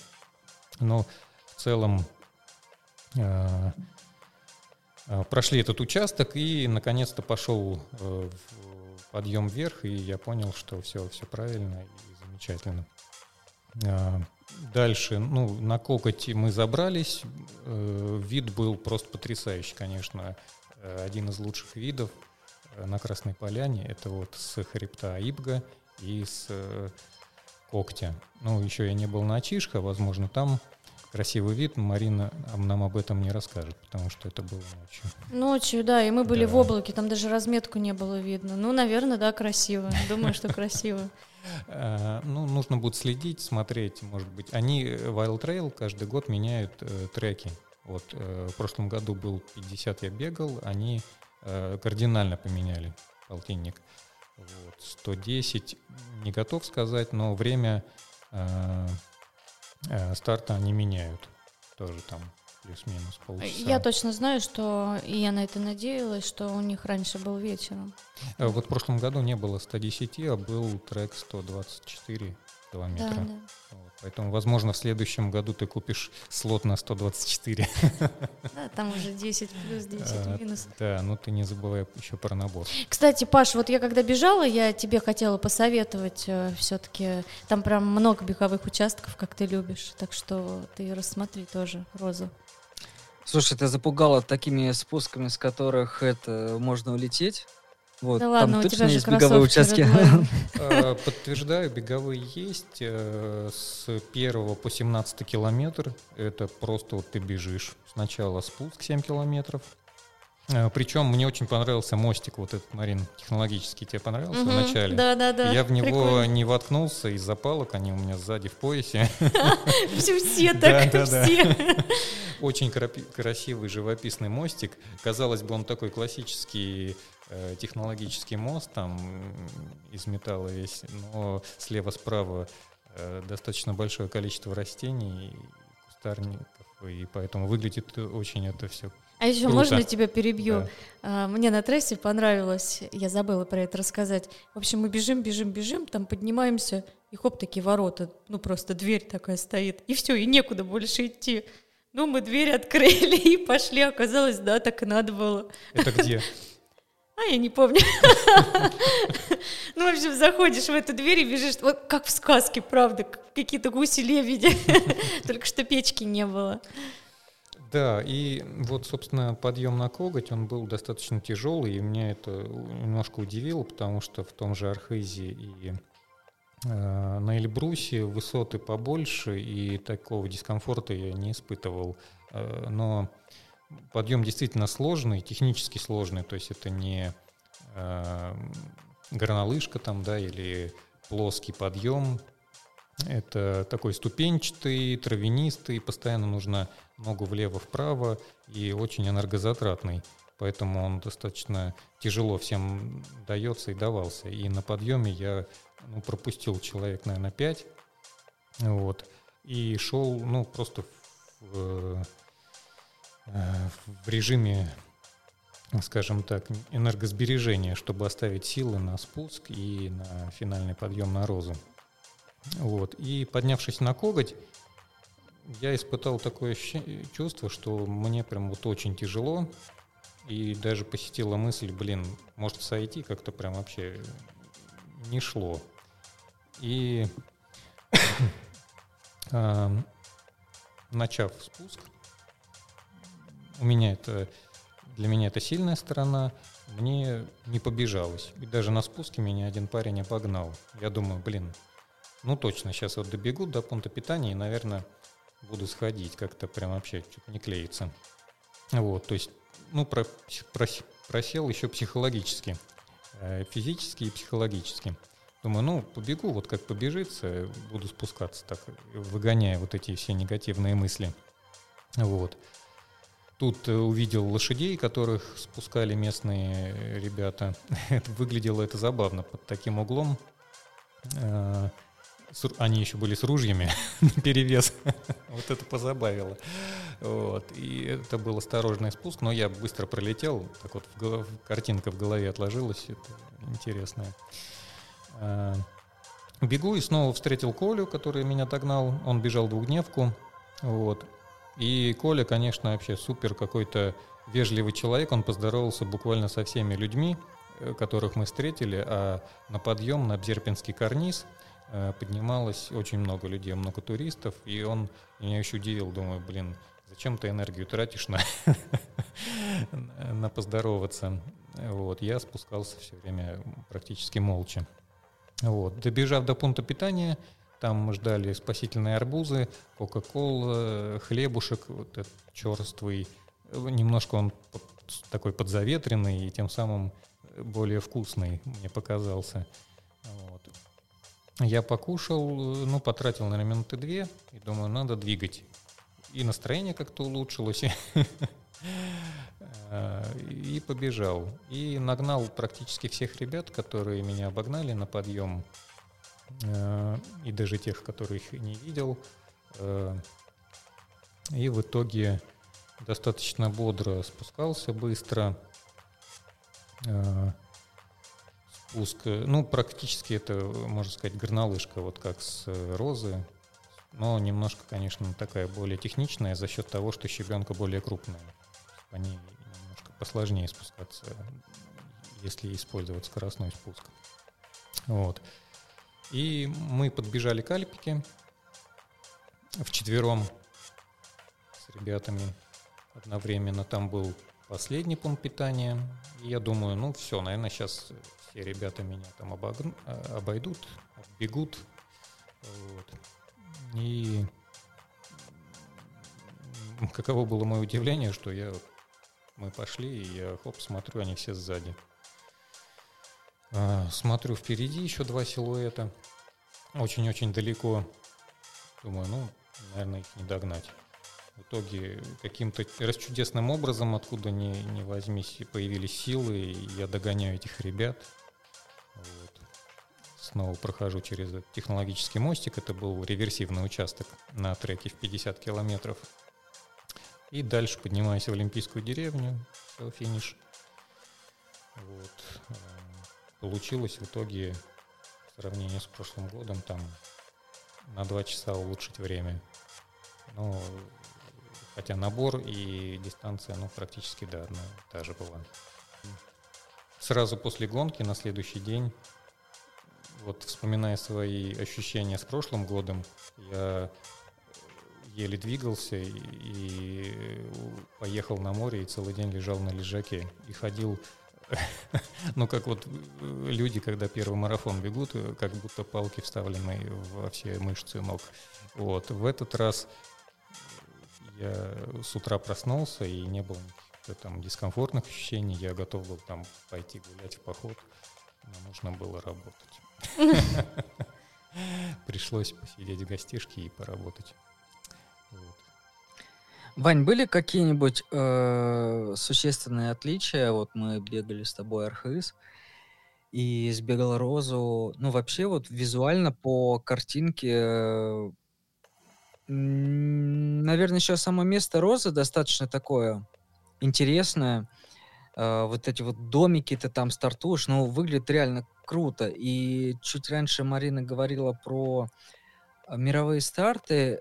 [SPEAKER 3] Но в целом э, прошли этот участок и наконец-то пошел э, подъем вверх, и я понял, что все, все правильно и замечательно. Э, Дальше, ну, на кокоте мы забрались. Э, вид был просто потрясающий, конечно. Э, один из лучших видов э, на Красной Поляне. Это вот с хребта Аибга и с когтя. Ну, еще я не был на Ачишха, возможно, там красивый вид. Марина нам об этом не расскажет, потому что это было ночью.
[SPEAKER 2] Ночью, да, и мы были да. в облаке, там даже разметку не было видно. Ну, наверное, да, красиво. Думаю, что красиво.
[SPEAKER 3] Э, ну, нужно будет следить, смотреть, может быть. Они, э, Wild Trail, каждый год меняют э, треки. Вот в прошлом году был 50 я бегал, они кардинально поменяли полтинник. Вот, 110 не готов сказать, но время старта они меняют. Тоже там плюс-минус полчаса.
[SPEAKER 2] Я точно знаю, что, и я на это надеялась, что у них раньше был вечером.
[SPEAKER 3] Э, вот в прошлом году не было 110, а был трек 124 километра. Да, да. Вот, поэтому, возможно, в следующем году ты купишь слот на 124.
[SPEAKER 2] Да, там уже 10 плюс, 10 а, минус.
[SPEAKER 3] Да, ну ты не забывай еще про набор.
[SPEAKER 2] Кстати, Паш, вот я когда бежала, я тебе хотела посоветовать э, все-таки, там прям много беговых участков, как ты любишь, так что ты рассмотри тоже розу.
[SPEAKER 1] Слушай, ты запугала такими спусками, с которых это можно улететь. Вот,
[SPEAKER 2] Да ладно,
[SPEAKER 1] там
[SPEAKER 2] у
[SPEAKER 1] точно
[SPEAKER 2] тебя же
[SPEAKER 1] есть беговые участки.
[SPEAKER 3] А, Подтверждаю, беговые есть. э, С первого по 17 километр. Это просто вот ты бежишь. Сначала спуск 7 километров. Причем мне очень понравился мостик, вот этот, Марин, технологический. Тебе понравился в
[SPEAKER 2] Мгм.
[SPEAKER 3] начале?
[SPEAKER 2] Да, да, да.
[SPEAKER 3] Я в него
[SPEAKER 2] Прикольно.
[SPEAKER 3] не воткнулся из-за палок, они у меня сзади в поясе.
[SPEAKER 2] Все, так, все.
[SPEAKER 3] Очень красивый живописный мостик. Казалось бы, он такой классический э, технологический мост, там из металла весь, но слева-справа э, достаточно большое количество растений, кустарников, и поэтому выглядит очень это все.
[SPEAKER 2] А еще
[SPEAKER 3] Круто.
[SPEAKER 2] можно тебя перебью?
[SPEAKER 3] Да.
[SPEAKER 2] А, Мне на трассе понравилось, я забыла про это рассказать. В общем, мы бежим, бежим, бежим, там поднимаемся, и хоп, такие ворота, ну просто дверь такая стоит, и все, и некуда больше идти. Ну, мы дверь открыли и пошли, оказалось, да, так и надо было.
[SPEAKER 3] Это где?
[SPEAKER 2] А, я не помню. Ну, в общем, заходишь в эту дверь и бежишь, вот как в сказке, правда, как какие-то гуси-лебеди, только что печки не было.
[SPEAKER 3] Да, и вот, собственно, подъем на коготь, он был достаточно тяжелый, и меня это немножко удивило, потому что в том же Архизе и э, на Эльбрусе высоты побольше, и такого дискомфорта я не испытывал. Э, но подъем действительно сложный, технически сложный, то есть это не э, горнолыжка там, да, или плоский подъем, это такой ступенчатый, травянистый, постоянно нужно ногу влево-вправо и очень энергозатратный. Поэтому он достаточно тяжело всем дается и давался. И на подъеме я ну, пропустил человек, наверное, 5. Вот. И шел, ну, просто в, э, в режиме, скажем так, энергосбережения, чтобы оставить силы на спуск и на финальный подъем на розу. Вот. И поднявшись на коготь, я испытал такое чувство, что мне прям вот очень тяжело. И даже посетила мысль, блин, может сойти как-то прям вообще не шло. И а, начав спуск, у меня это для меня это сильная сторона, мне не побежалось. И даже на спуске меня один парень обогнал. Я думаю, блин, ну точно, сейчас вот добегу до пункта питания и, наверное, буду сходить. Как-то прям вообще что-то не клеится. Вот, то есть, ну, про, прос- просел еще психологически. э, Физически и психологически. Думаю, ну, побегу, вот как побежится, буду спускаться так, выгоняя вот эти все негативные мысли. Вот. Тут э, увидел лошадей, которых спускали местные ребята. Это Выглядело это забавно под таким углом. Э, Они еще были с ружьями перевес. Вот это позабавило. Вот. И это был осторожный спуск, но я быстро пролетел. Так вот картинка в голове отложилась. Это интересная. Бегу и снова встретил Колю, который меня догнал. Он бежал двухдневку. Вот. И Коля, конечно, вообще супер какой-то вежливый человек. Он поздоровался буквально со всеми людьми, э, которых мы встретили. А на подъем на Бзерпинский карниз э, поднималось очень много людей, много туристов. И он меня еще удивил. Думаю, блин, зачем ты энергию тратишь на, на поздороваться? Вот. Я спускался все время практически молча. Вот. Добежав до пункта питания, там мы ждали спасительные арбузы, кока-кола, хлебушек, вот этот черствый. Немножко он такой подзаветренный и тем самым более вкусный мне показался. Вот. Я покушал, ну, потратил, наверное, минуты две, и думаю, надо двигать. И настроение как-то улучшилось, Э, и побежал. И нагнал практически всех ребят, которые меня обогнали на подъем, Э, и даже тех, которых не видел. Э, И в итоге достаточно бодро спускался, быстро. Э, Спуск, э, ну, практически это, можно сказать, горнолыжка, вот как с э, розы, но немножко, конечно, такая более техничная за счет того, что щебенка более крупная. По ней немножко посложнее спускаться, если использовать скоростной спуск. Вот. И мы подбежали к Альпике вчетвером с ребятами одновременно. Там был последний пункт питания. И я думаю, ну все, наверное, сейчас все ребята меня там обогну, обойдут, бегут. Вот. И каково было мое удивление, что я мы пошли, и я хоп, смотрю, они все сзади. А, смотрю впереди еще два силуэта. Очень-очень далеко. Думаю, ну, наверное, их не догнать. В итоге каким-то расчудесным образом, откуда ни, ни возьмись, появились силы, и я догоняю этих ребят. Вот. Снова прохожу через технологический мостик. Это был реверсивный участок на треке в 50 километров. И дальше поднимаюсь в Олимпийскую деревню, все, финиш. Вот. Получилось в итоге в сравнении с прошлым годом там на два часа улучшить время. Ну, хотя набор и дистанция, ну, практически, да, одна та же была. Сразу после гонки, на следующий день, вот вспоминая свои ощущения с прошлым годом, я еле двигался и, и поехал на море и целый день лежал на лежаке и ходил ну, как вот люди, когда первый марафон бегут, как будто палки вставлены во все мышцы ног. Вот. В этот раз я с утра проснулся, и не было никаких там дискомфортных ощущений. Я готов был там пойти гулять в поход, но нужно было работать. Пришлось посидеть в гостишке и поработать.
[SPEAKER 1] Вань, были какие-нибудь э, существенные отличия? Вот мы бегали с тобой Архыз и сбегал Розу. Ну, вообще, вот визуально по картинке, э, наверное, еще само место Розы достаточно такое интересное. Э, вот эти вот домики ты там стартуешь, ну, выглядит реально круто. И чуть раньше Марина говорила про э, мировые старты.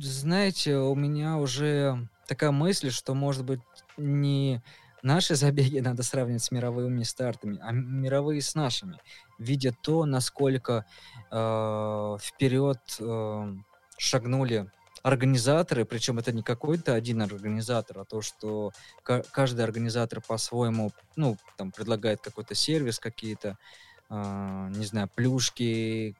[SPEAKER 1] Знаете, у меня уже такая мысль, что, может быть, не наши забеги надо сравнивать с мировыми стартами, а мировые с нашими, видя то, насколько э, вперед э, шагнули организаторы, причем это не какой-то один организатор, а то, что каждый организатор по-своему, ну, там, предлагает какой-то сервис, какие-то, э, не знаю, плюшки,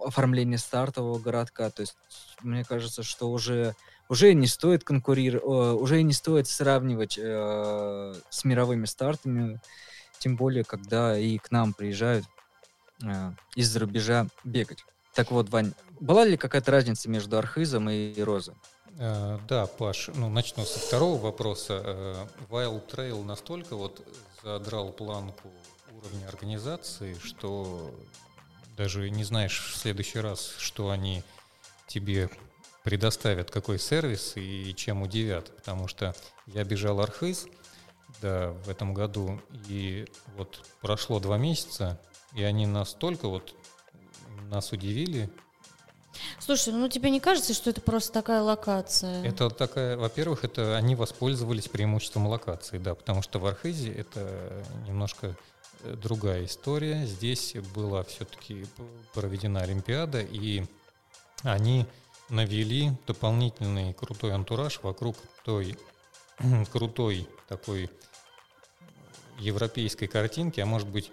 [SPEAKER 1] оформление стартового городка. То есть мне кажется, что уже уже не стоит конкурировать, уже не стоит сравнивать э, с мировыми стартами, тем более, когда и к нам приезжают э, из-за рубежа бегать. Так вот, Вань, была ли какая-то разница между Архизом и Розой?
[SPEAKER 3] Uh, да, Паш, ну начну со второго вопроса. Uh, Wild Trail настолько вот задрал планку уровня организации, что даже не знаешь в следующий раз, что они тебе предоставят, какой сервис и чем удивят. Потому что я бежал Архыз да, в этом году, и вот прошло два месяца, и они настолько вот нас удивили.
[SPEAKER 2] Слушай, ну тебе не кажется, что это просто такая локация?
[SPEAKER 3] Это такая, во-первых, это они воспользовались преимуществом локации, да, потому что в Архизе это немножко другая история. Здесь была все-таки проведена Олимпиада, и они навели дополнительный крутой антураж вокруг той крутой такой европейской картинки, а может быть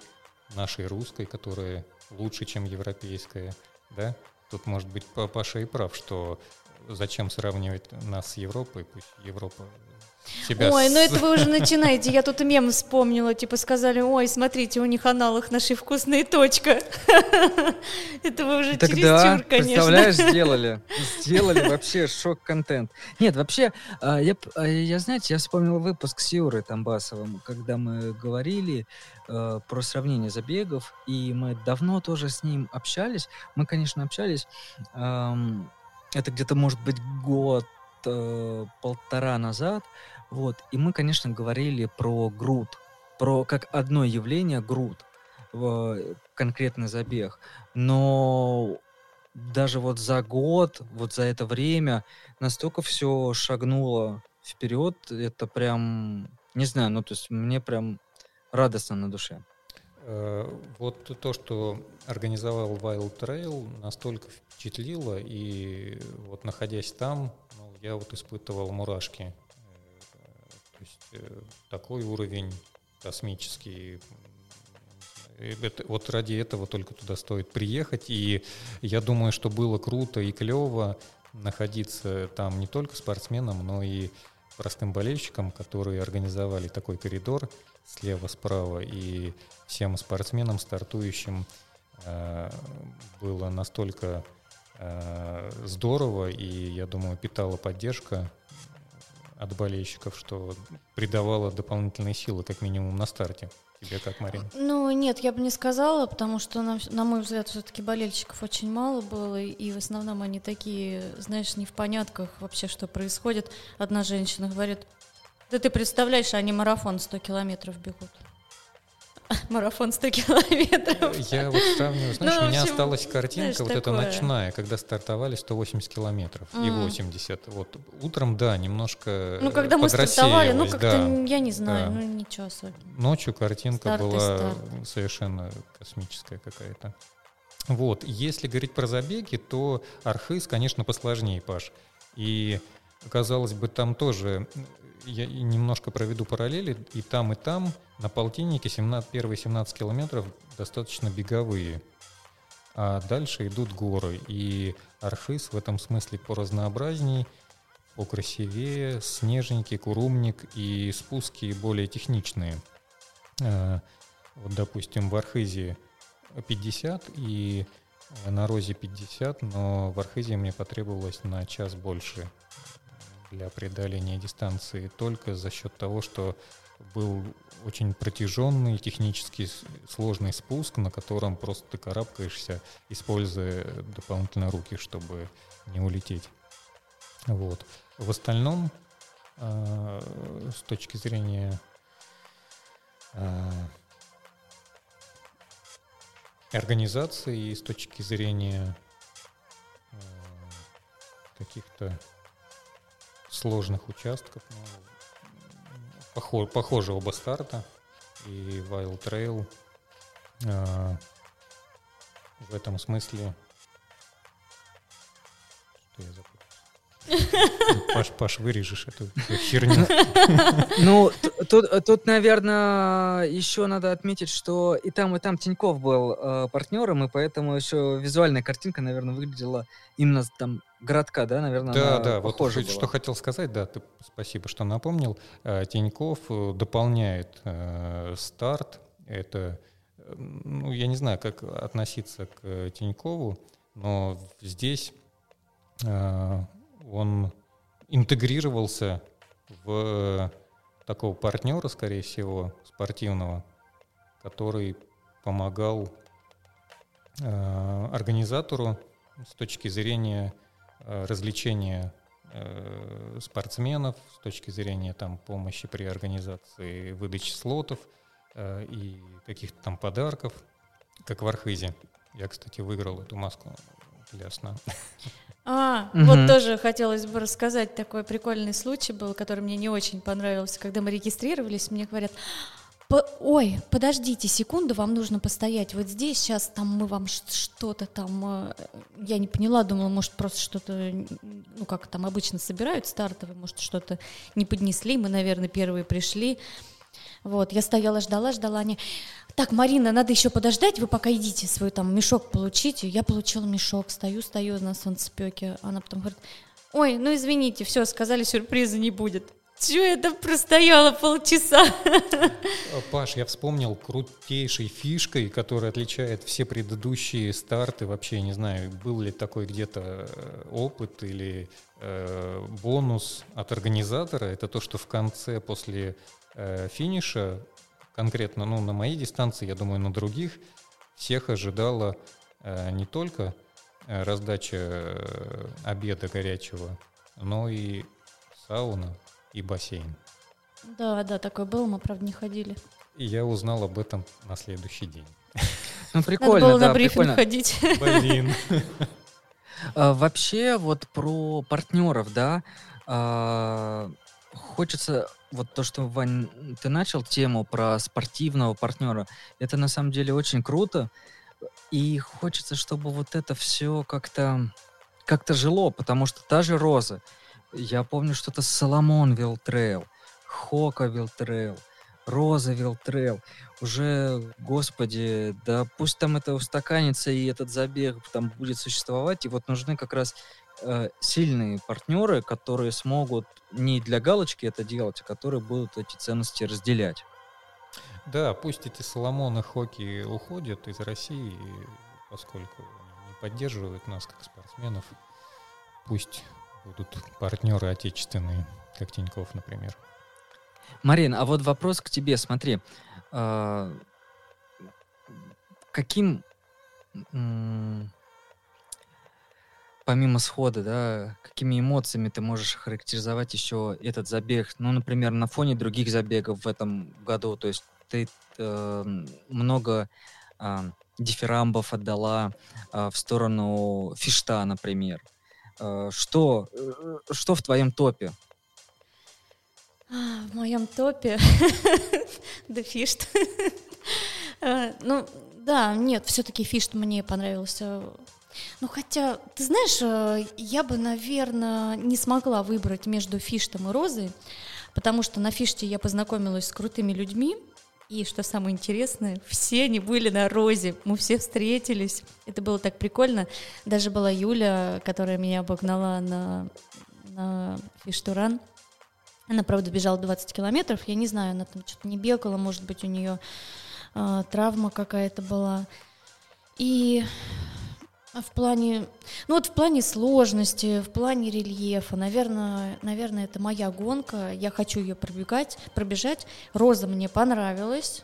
[SPEAKER 3] нашей русской, которая лучше, чем европейская, да? Тут может быть Паша и прав, что зачем сравнивать нас с Европой, пусть Европа
[SPEAKER 2] себя... Ой, ну это вы уже начинаете. Я тут мем вспомнила. Типа сказали, ой, смотрите, у них аналог нашей вкусной точка. Это вы уже чересчур, конечно.
[SPEAKER 1] представляешь, сделали. Сделали вообще шок-контент. Нет, вообще, а, я, а, я, знаете, я вспомнил выпуск с Юрой Тамбасовым, когда мы говорили э, про сравнение забегов, и мы давно тоже с ним общались. Мы, конечно, общались. Это где-то, может быть, год э, полтора назад, вот, и мы, конечно, говорили про груд, про как одно явление груд, в конкретный забег, но даже вот за год, вот за это время настолько все шагнуло вперед, это прям, не знаю, ну то есть мне прям радостно на душе.
[SPEAKER 3] Э, вот то, что организовал Wild Trail, настолько впечатлило, и вот находясь там, ну, я вот испытывал мурашки. То есть э, такой уровень космический. Это, вот ради этого только туда стоит приехать. И я думаю, что было круто и клево находиться там не только спортсменам, но и простым болельщикам, которые организовали такой коридор слева-справа. И всем спортсменам, стартующим, э, было настолько э, здорово, и, я думаю, питала поддержка от болельщиков, что придавало дополнительные силы, как минимум, на старте. Тебе как, Марина?
[SPEAKER 2] Ну, нет, я бы не сказала, потому что, на, на мой взгляд, все-таки болельщиков очень мало было, и в основном они такие, знаешь, не в понятках вообще, что происходит. Одна женщина говорит, да ты представляешь, они марафон 100 километров бегут. марафон 100 километров.
[SPEAKER 3] Я вот сравниваю, знаешь, ну, у меня осталась картинка знаешь, вот эта ночная, когда стартовали 180 километров mm. и 80. Вот утром, да, немножко
[SPEAKER 2] Ну, когда мы стартовали, ну, как-то, да, я не знаю, да. ну, ничего особенного.
[SPEAKER 3] Ночью картинка старт была старт. совершенно космическая какая-то. Вот, если говорить про забеги, то Архыз, конечно, посложнее, Паш. И казалось бы, там тоже я немножко проведу параллели, и там, и там на полтиннике 17, первые 17 километров достаточно беговые, а дальше идут горы, и Архыз в этом смысле поразнообразней, покрасивее, снежники, курумник и спуски более техничные. А, вот, допустим, в Архизе 50 и на Розе 50, но в Архизе мне потребовалось на час больше для преодоления дистанции только за счет того, что был очень протяженный, технически сложный спуск, на котором просто ты карабкаешься, используя дополнительно руки, чтобы не улететь. Вот. В остальном, э, с точки зрения э, организации и с точки зрения э, каких-то сложных участков. Похож, похожи оба старта. И Wild Trail э, в этом смысле... Что я? Паш, Паш, вырежешь эту херню.
[SPEAKER 1] Ну, тут, тут, наверное, еще надо отметить, что и там, и там Тиньков был э, партнером, и поэтому еще визуальная картинка, наверное, выглядела именно там городка, да, наверное,
[SPEAKER 3] Да, да, вот была. что хотел сказать, да, ты спасибо, что напомнил. Э, Тиньков э, дополняет э, старт. Это, ну, я не знаю, как относиться к Тинькову, но здесь э, он интегрировался в такого партнера, скорее всего, спортивного, который помогал э, организатору с точки зрения э, развлечения э, спортсменов, с точки зрения там, помощи при организации выдачи слотов э, и каких-то там подарков, как в Архизе. Я, кстати, выиграл эту маску для сна.
[SPEAKER 2] А, угу. вот тоже хотелось бы рассказать такой прикольный случай был, который мне не очень понравился. Когда мы регистрировались, мне говорят, ой, подождите секунду, вам нужно постоять вот здесь, сейчас там мы вам что-то там, э, я не поняла, думала, может просто что-то, ну как там обычно собирают стартовые, может что-то не поднесли, мы, наверное, первые пришли, вот, я стояла, ждала, ждала, они, так, Марина, надо еще подождать, вы пока идите свой там мешок получите. Я получила мешок, стою, стою на солнцепеке. Она потом говорит, ой, ну извините, все, сказали, сюрприза не будет. Чего я там простояла полчаса?
[SPEAKER 3] Паш, я вспомнил крутейшей фишкой, которая отличает все предыдущие старты. Вообще не знаю, был ли такой где-то э, опыт или э, бонус от организатора. Это то, что в конце после э, финиша конкретно ну, на моей дистанции, я думаю, на других, всех ожидала э, не только э, раздача э, обеда горячего, но и сауна и бассейн.
[SPEAKER 2] Да, да, такое было, мы, правда, не ходили.
[SPEAKER 3] И я узнал об этом на следующий день.
[SPEAKER 1] Ну, прикольно, Надо
[SPEAKER 2] было
[SPEAKER 1] да,
[SPEAKER 2] на брифинг ходить.
[SPEAKER 3] Блин.
[SPEAKER 1] А, вообще, вот про партнеров, да, а, хочется вот то, что, Вань, ты начал тему про спортивного партнера, это на самом деле очень круто. И хочется, чтобы вот это все как-то как-то жило, потому что та же Роза, я помню, что это Salomon Wild Trail, Hoka Wild Trail, Rosa Wild Trail. Уже, господи, да пусть там это устаканится и этот забег там будет существовать. И вот нужны как раз э, сильные партнеры, которые смогут не для галочки это делать, а которые будут эти ценности разделять.
[SPEAKER 3] Да, пусть эти Саломоны, Хоки уходят из России, поскольку не поддерживают нас как спортсменов. Пусть будут партнеры отечественные, как Тиньков, например.
[SPEAKER 1] Марин, а вот вопрос к тебе, смотри. Э, каким помимо схода, да, какими эмоциями ты можешь характеризовать еще этот забег? Ну, например, на фоне других забегов в этом году. То есть ты э, много э, дифирамбов отдала э, в сторону фишта, например. Э, что, э, что в твоем топе?
[SPEAKER 2] А, в моем топе да фишт. Э, ну, да, нет, все-таки фишт мне понравился ну, хотя, ты знаешь, я бы, наверное, не смогла выбрать между фиштом и розой, потому что на фиште я познакомилась с крутыми людьми, и что самое интересное, все они были на розе, мы все встретились, это было так прикольно. Даже была Юля, которая меня обогнала на, на фиштуран. Она, правда, бежала 20 километров, я не знаю, она там что-то не бегала, может быть, у нее э, травма какая-то была. И а в плане, ну вот в плане сложности, в плане рельефа, наверное, наверное, это моя гонка. Я хочу ее пробегать, пробежать. Роза мне понравилась.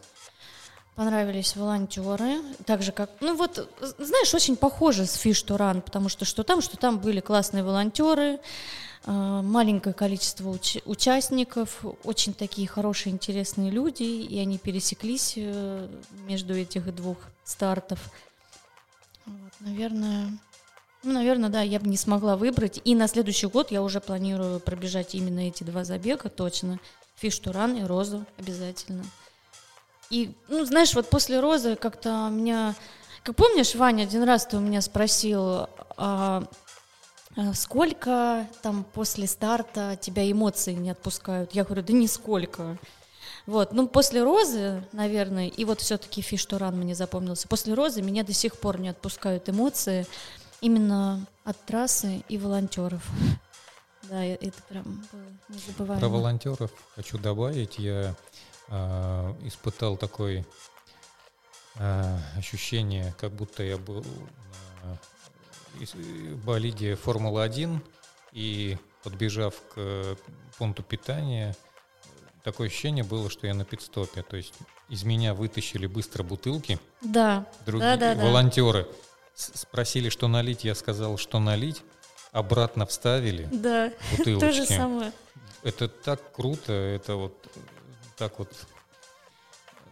[SPEAKER 2] Понравились волонтеры, так же как, ну вот, знаешь, очень похоже с Fish to Run, потому что что там, что там были классные волонтеры, а, маленькое количество уч- участников, очень такие хорошие, интересные люди, и они пересеклись э, между этих двух стартов. Вот, наверное, ну, наверное, да, я бы не смогла выбрать. И на следующий год я уже планирую пробежать именно эти два забега, точно. Фиш-туран и розу обязательно. И, ну, знаешь, вот после розы как-то меня... Как помнишь, Ваня, один раз ты у меня спросил, а, а сколько там после старта тебя эмоции не отпускают? Я говорю, да нисколько. Вот, ну, после розы, наверное, и вот все-таки Фиштуран мне запомнился, после розы меня до сих пор не отпускают эмоции именно от трассы и волонтеров. Да, это прям было незабываемо.
[SPEAKER 3] Про волонтеров хочу добавить. Я э, испытал такое э, ощущение, как будто я был на болиде Формула-1 и подбежав к пункту питания, такое ощущение было, что я на пидстопе. То есть из меня вытащили быстро бутылки.
[SPEAKER 2] Да.
[SPEAKER 3] Другие
[SPEAKER 2] да, да,
[SPEAKER 3] волонтеры да. спросили, что налить. Я сказал, что налить. Обратно вставили
[SPEAKER 2] да.
[SPEAKER 3] бутылочки.
[SPEAKER 2] То же самое.
[SPEAKER 3] Это так круто, это вот так вот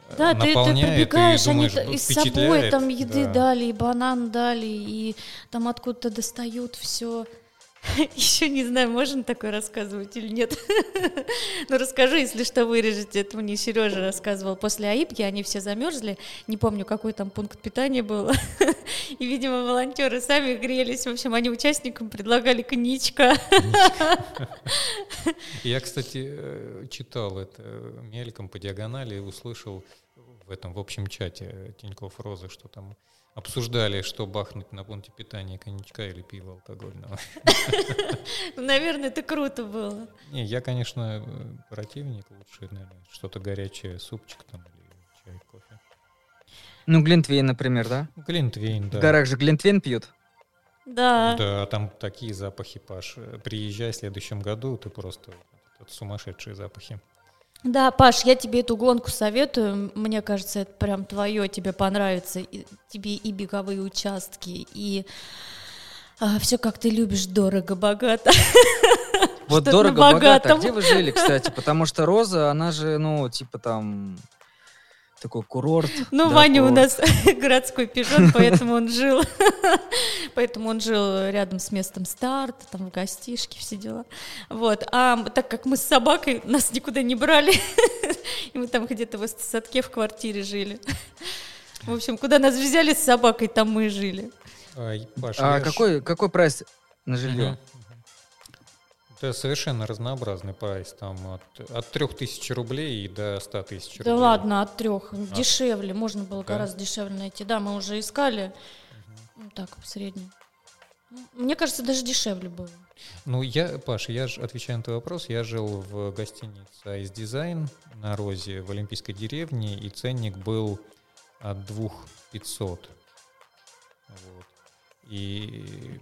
[SPEAKER 2] э, да, ты, ты прибегаешь, они и с собой там еды да. дали, и банан дали, и там откуда-то достают все. Еще не знаю, можно такое рассказывать или нет. Ну, расскажу, если что, вырежете. Это мне Сережа рассказывал. После Аибки они все замерзли. Не помню, какой там пункт питания был. И, видимо, волонтеры сами грелись. В общем, они участникам предлагали коньячка.
[SPEAKER 3] Я, кстати, э, читал это мельком по диагонали и услышал в этом в общем чате Тинькофф Розы, что там обсуждали, что бахнуть на пункте питания коньячка или пива алкогольного.
[SPEAKER 2] Наверное, это круто было.
[SPEAKER 3] Не, я, конечно, противник лучше, наверное, что-то горячее, супчик там или чай, кофе.
[SPEAKER 1] Ну, Глинтвейн, например, да?
[SPEAKER 3] Глинтвейн, да.
[SPEAKER 1] В горах же Глинтвейн пьют?
[SPEAKER 2] Да.
[SPEAKER 3] Да, там такие запахи, Паш. Приезжай в следующем году, ты просто сумасшедшие запахи.
[SPEAKER 2] Да, Паш, я тебе эту гонку советую. Мне кажется, это прям твое, тебе понравится. И, тебе и беговые участки, и а, все как ты любишь, дорого-богато.
[SPEAKER 1] Вот дорого-богато. А где вы жили, кстати? Потому что Роза, она же, ну, типа там такой курорт.
[SPEAKER 2] Ну, да, Ваня курорт. у нас городской пижон, поэтому он жил, поэтому он жил рядом с местом старта, там в гостишке, все дела. Вот, а так как мы с собакой, нас никуда не брали, и мы там где-то в садке в квартире жили. В общем, куда нас взяли с собакой, там мы и жили.
[SPEAKER 1] А, а какой, какой прайс на жилье?
[SPEAKER 3] Это совершенно разнообразный прайс, там от, от 3000 рублей до 100 тысяч рублей.
[SPEAKER 2] Да ладно, от трех. Дешевле, можно было да? гораздо дешевле найти. Да, мы уже искали. Угу. Так, в среднем. Мне кажется, даже дешевле было.
[SPEAKER 3] Ну, я, Паша, я же отвечаю на твой вопрос. Я жил в гостинице Ice Design на Розе в Олимпийской деревне, и ценник был от 2500. Вот. И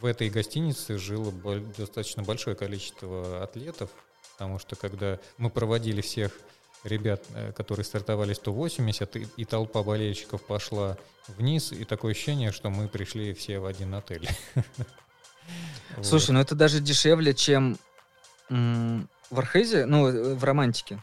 [SPEAKER 3] в этой гостинице жило достаточно большое количество атлетов, потому что когда мы проводили всех ребят, э, которые стартовали 180, и, и толпа болельщиков пошла вниз, и такое ощущение, что мы пришли все в один отель.
[SPEAKER 1] Слушай, ну это даже дешевле, чем в Архезе, ну, э, в романтике.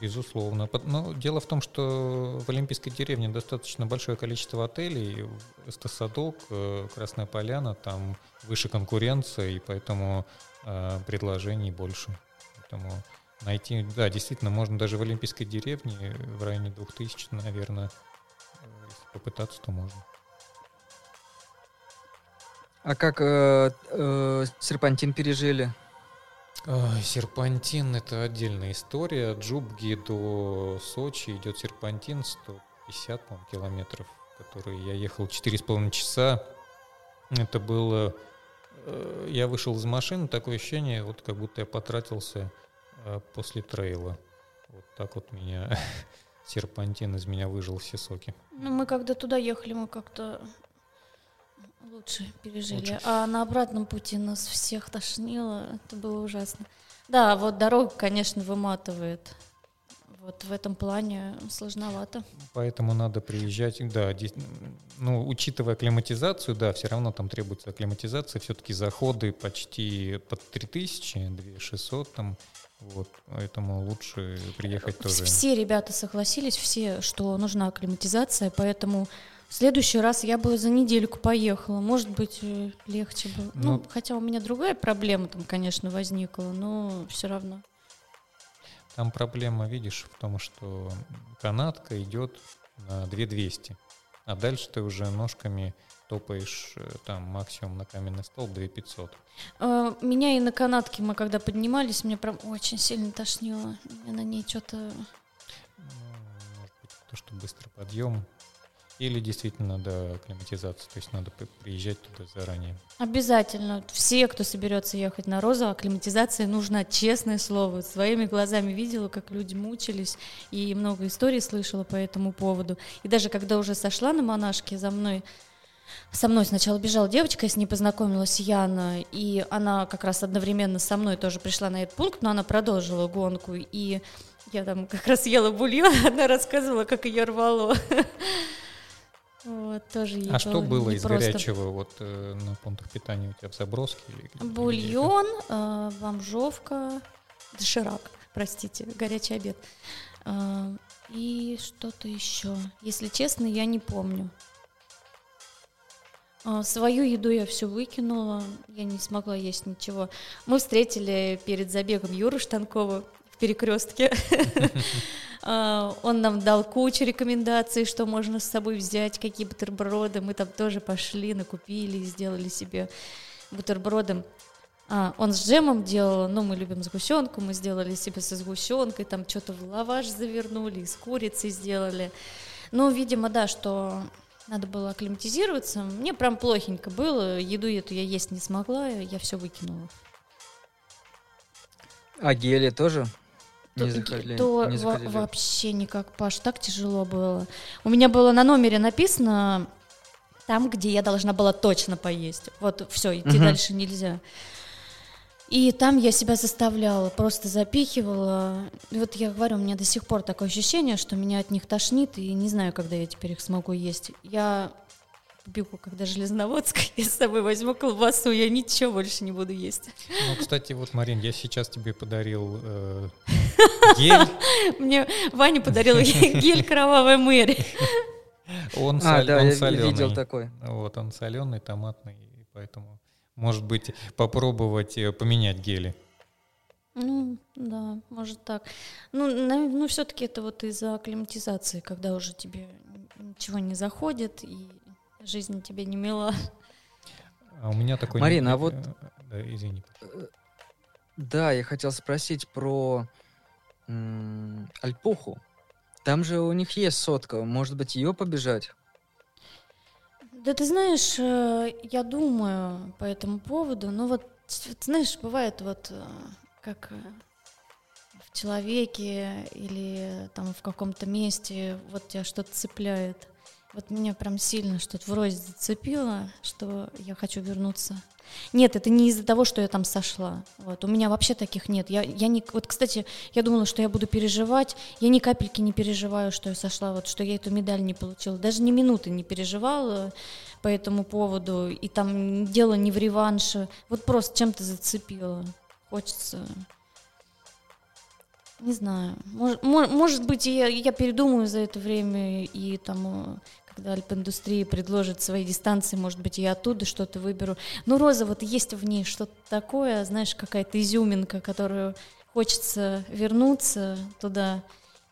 [SPEAKER 3] Безусловно. Но дело в том, что в Олимпийской деревне достаточно большое количество отелей. Стасадок, э, Красная Поляна, там выше конкуренция, и поэтому э, предложений больше. Поэтому найти, да, действительно, можно даже в Олимпийской деревне в районе 2000, наверное, э, если попытаться, то можно.
[SPEAKER 1] А как э, э, серпантин пережили?
[SPEAKER 3] Серпантин — это отдельная история. От Джубги до Сочи идет серпантин 150, по километров, который я ехал 4,5 часа. Это было... Э, я вышел из машины, такое ощущение, вот как будто я потратился э, после трейла. Вот так вот меня серпантин из меня выжил все соки.
[SPEAKER 2] Ну, мы когда туда ехали, мы как-то лучше пережили. Лучше. А на обратном пути нас всех тошнило. Это было ужасно. Да, вот дорога, конечно, выматывает. Вот в этом плане сложновато.
[SPEAKER 3] Поэтому надо приезжать, да, ну, учитывая климатизацию, да, все равно там требуется акклиматизация, все-таки заходы почти под 3000, 2600 там, вот, поэтому лучше приехать тоже.
[SPEAKER 2] Все ребята согласились, все, что нужна акклиматизация, поэтому в следующий раз я бы за недельку поехала. Может быть, э, легче было. Ну, ну, хотя у меня другая проблема там, конечно, возникла, но все равно.
[SPEAKER 3] Там проблема, видишь, в том, что канатка идет на 2200, а дальше ты уже ножками топаешь э, там максимум на каменный стол 2500.
[SPEAKER 2] А, меня и на канатке мы когда поднимались, мне прям очень сильно тошнило. Мне на ней что-то... Ну,
[SPEAKER 3] может быть, то, что быстрый подъем, или действительно надо акклиматизация, то есть надо приезжать туда заранее?
[SPEAKER 2] Обязательно. Все, кто соберется ехать на Розу, акклиматизация нужна, честное слово. Своими глазами видела, как люди мучились, и много историй слышала по этому поводу. И даже когда уже сошла на монашке, за мной со мной сначала бежала девочка, с ней познакомилась, Яна, и она как раз одновременно со мной тоже пришла на этот пункт, но она продолжила гонку, и я там как раз ела бульон, она рассказывала, как ее рвало. Вот, тоже
[SPEAKER 3] а что было из просто. горячего вот э, на пунктах питания у тебя в заброске?
[SPEAKER 2] Или, Бульон, э, бомжовка, доширак, простите, горячий обед. Э, и что-то еще. Если честно, я не помню. Э, свою еду я все выкинула, я не смогла есть ничего. Мы встретили перед забегом Юру Штанкова в перекрестке. А, он нам дал кучу рекомендаций, что можно с собой взять, какие бутерброды. Мы там тоже пошли, накупили, сделали себе бутерброды. А, он с джемом делал, ну, мы любим сгущенку, мы сделали себе со сгущенкой, там что-то в лаваш завернули, из курицы сделали. Ну, видимо, да, что надо было акклиматизироваться. Мне прям плохенько было, еду эту я есть не смогла, я все выкинула.
[SPEAKER 1] А гели тоже?
[SPEAKER 2] Не заходили, то не заходили. вообще никак, Паш, так тяжело было. У меня было на номере написано там, где я должна была точно поесть. Вот все, идти угу. дальше нельзя. И там я себя заставляла, просто запихивала. И вот я говорю, у меня до сих пор такое ощущение, что меня от них тошнит, и не знаю, когда я теперь их смогу есть. Я бегу, когда Железноводск, я с собой возьму колбасу, я ничего больше не буду есть.
[SPEAKER 3] Ну, кстати, вот, Марин, я сейчас тебе подарил э, гель.
[SPEAKER 2] Мне Ваня подарил гель «Кровавая Мэри».
[SPEAKER 3] Он, а, да, он соленый. видел такой. Вот, он соленый, томатный, поэтому, может быть, попробовать э, поменять гели.
[SPEAKER 2] Ну, да, может так. Ну, ну все-таки это вот из-за акклиматизации, когда уже тебе ничего не заходит, и жизнь тебе не мила.
[SPEAKER 3] А у меня такой...
[SPEAKER 1] Марина, а вот...
[SPEAKER 3] Да, извини.
[SPEAKER 1] Да, я хотел спросить про м, Альпуху. Там же у них есть сотка. Может быть, ее побежать?
[SPEAKER 2] Да ты знаешь, э, я думаю по этому поводу, ну вот, знаешь, бывает вот э, как э, в человеке или там в каком-то месте вот тебя что-то цепляет. Вот меня прям сильно что-то вроде зацепило, что я хочу вернуться нет, это не из-за того, что я там сошла. Вот. У меня вообще таких нет. Я, я не, вот, кстати, я думала, что я буду переживать. Я ни капельки не переживаю, что я сошла, вот, что я эту медаль не получила. Даже ни минуты не переживала по этому поводу. И там дело не в реванше. Вот просто чем-то зацепило. Хочется не знаю. Может, может быть, я, я передумаю за это время и там когда альп-индустрия предложит свои дистанции, может быть, я оттуда что-то выберу. Но Роза, вот есть в ней что-то такое, знаешь, какая-то изюминка, которую хочется вернуться туда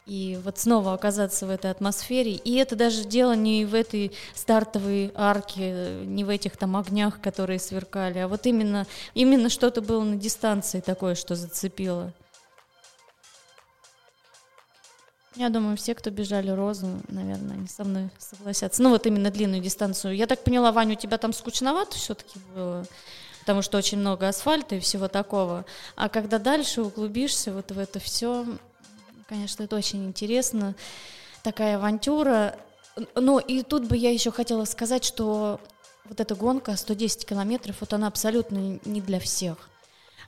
[SPEAKER 2] и вот снова оказаться в этой атмосфере. И это даже дело не в этой стартовой арке, не в этих там огнях, которые сверкали, а вот именно, именно что-то было на дистанции такое, что зацепило. Я думаю, все, кто бежали розу, наверное, они со мной согласятся. Ну, вот именно длинную дистанцию. Я так поняла, Ваня, у тебя там скучновато все-таки было, потому что очень много асфальта и всего такого. А когда дальше углубишься вот в это все, конечно, это очень интересно. Такая авантюра. Но и тут бы я еще хотела сказать, что вот эта гонка 110 километров, вот она абсолютно не для всех.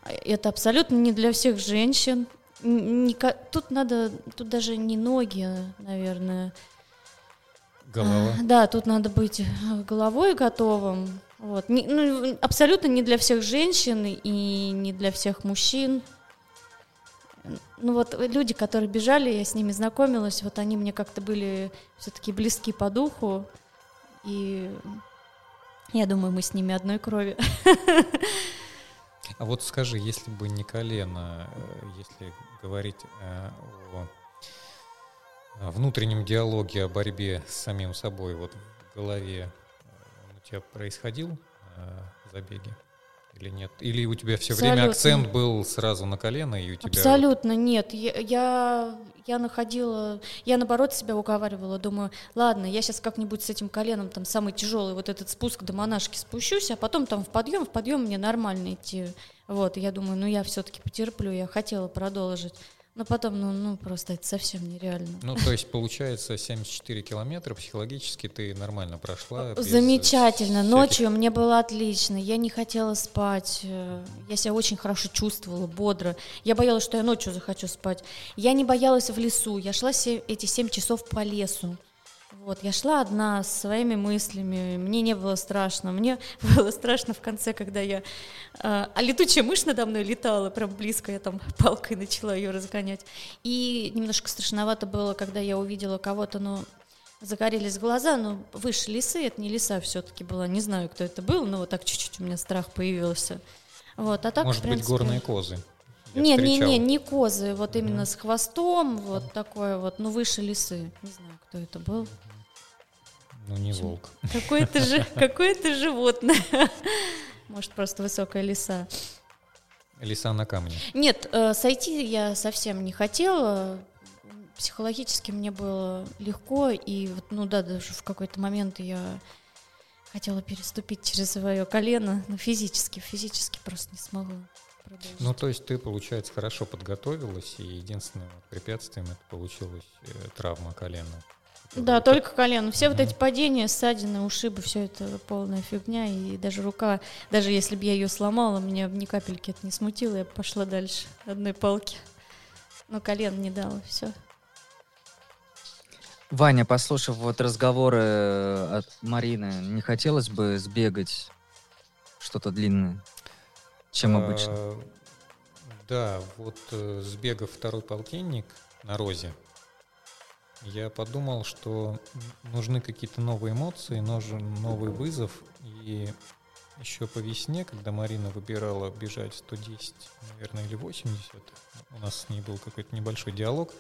[SPEAKER 2] Это абсолютно не для всех женщин, не, тут надо, тут даже не ноги, наверное.
[SPEAKER 3] Голова.
[SPEAKER 2] А, да, тут надо быть э, головой готовым. Вот. Не, ну, абсолютно не для всех женщин и не для всех мужчин. Ну вот люди, которые бежали, я с ними знакомилась, вот они мне как-то были все-таки близки по духу. И я думаю, мы с ними одной крови.
[SPEAKER 3] А вот скажи, если бы не колено, э, если говорить э, о внутреннем диалоге, о борьбе с самим собой, вот в голове э, у тебя происходил забеги? Или нет? Или у тебя все Абсолютно. время акцент был сразу на колено, и у тебя...
[SPEAKER 2] Абсолютно нет. Я, я, я находила... Я, наоборот, себя уговаривала. Думаю, ладно, я сейчас как-нибудь с этим коленом, там, самый тяжелый вот этот спуск до монашки спущусь, а потом там в подъем, в подъем мне нормально идти. Вот, я думаю, ну, я все-таки потерплю, я хотела продолжить. Но потом, ну, ну, просто это совсем нереально.
[SPEAKER 3] Ну, то есть, получается, 74 километра психологически ты нормально прошла?
[SPEAKER 2] Замечательно. Всяких... Ночью мне было отлично. Я не хотела спать. Э, я себя очень хорошо чувствовала, бодро. Я боялась, что я ночью захочу спать. Я не боялась в лесу. Я шла эти 7 часов по лесу. Вот, я шла одна с своими мыслями, мне не было страшно. Мне было страшно в конце, когда я... А, а летучая мышь надо мной летала прям близко, я там палкой начала ее разгонять. И немножко страшновато было, когда я увидела кого-то, ну, загорелись глаза, но выше лесы, это не леса все-таки была, не знаю, кто это был, но вот так чуть-чуть у меня страх появился. Вот, а так,
[SPEAKER 3] Может принципе... быть, горные козы?
[SPEAKER 2] Не, не, не, не козы, вот именно mm-hmm. с хвостом, вот такое вот, ну выше лисы. Не знаю, кто это был.
[SPEAKER 3] Ну не волк.
[SPEAKER 2] Какое-то же, какое-то животное. Может, просто высокая лиса.
[SPEAKER 3] Лиса на камне.
[SPEAKER 2] Нет, э, сойти я совсем не хотела. Психологически мне было легко, и вот, ну да, даже в какой-то момент я хотела переступить через свое колено, но физически, физически просто не смогла.
[SPEAKER 3] Продолжить. Ну, то есть ты, получается, хорошо подготовилась, и единственным препятствием это получилась э, травма колена.
[SPEAKER 2] Да, только колено. Все вот эти падения, ссадины, ушибы, все это полная фигня. И даже рука, даже если бы я ее сломала, меня ни капельки это не смутило, я пошла дальше одной палки. Но колено не дало, все.
[SPEAKER 1] Ваня, послушав вот разговоры э, от Марины, не хотелось бы сбегать что-то длинное? чем а, обычно.
[SPEAKER 3] Да, вот э, сбегав второй полтинник на розе, я подумал, что нужны какие-то новые эмоции, нужен новый вызов. И еще по весне, когда Марина выбирала бежать 110, наверное, или 80, у нас с ней был какой-то небольшой диалог.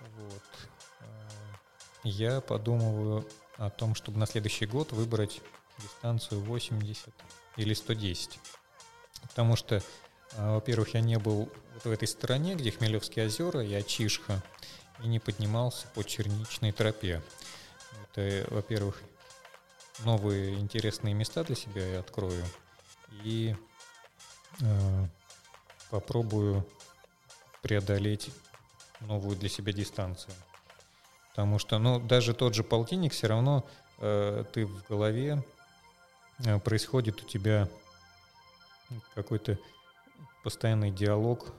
[SPEAKER 3] Вот. Э, я подумываю о том, чтобы на следующий год выбрать дистанцию 80 или 110. Потому что, а, во-первых, я не был вот в этой стороне, где Хмелевские озера и Ачишха, и не поднимался по черничной тропе. Это, во-первых, новые интересные места для себя я открою. И э, попробую преодолеть новую для себя дистанцию. Потому что, ну, даже тот же полтинник все равно э, ты в голове э, происходит у тебя какой-то постоянный диалог.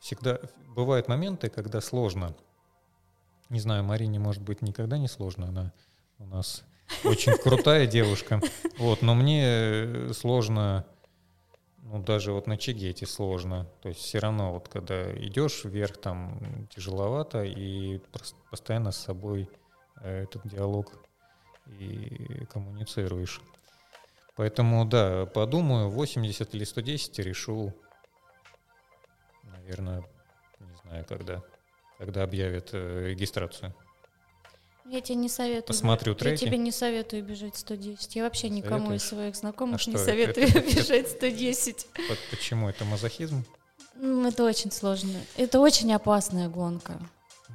[SPEAKER 3] Всегда бывают моменты, когда сложно. Не знаю, Марине, может быть, никогда не сложно. Она у нас очень крутая девушка. Вот, но мне сложно ну, даже вот на Чигете сложно. То есть все равно вот когда идешь вверх, там тяжеловато, и постоянно с собой э, этот диалог и коммуницируешь. Поэтому, да, подумаю, 80 или 110 решу, наверное, не знаю когда, когда объявят э, регистрацию.
[SPEAKER 2] Я тебе не советую.
[SPEAKER 3] Посмотрю треки.
[SPEAKER 2] Я тебе не советую бежать 110. Я вообще никому Советуешь? из своих знакомых а не что, советую это, бежать 110.
[SPEAKER 3] Почему? Это мазохизм?
[SPEAKER 2] Это очень сложно. Это очень опасная гонка.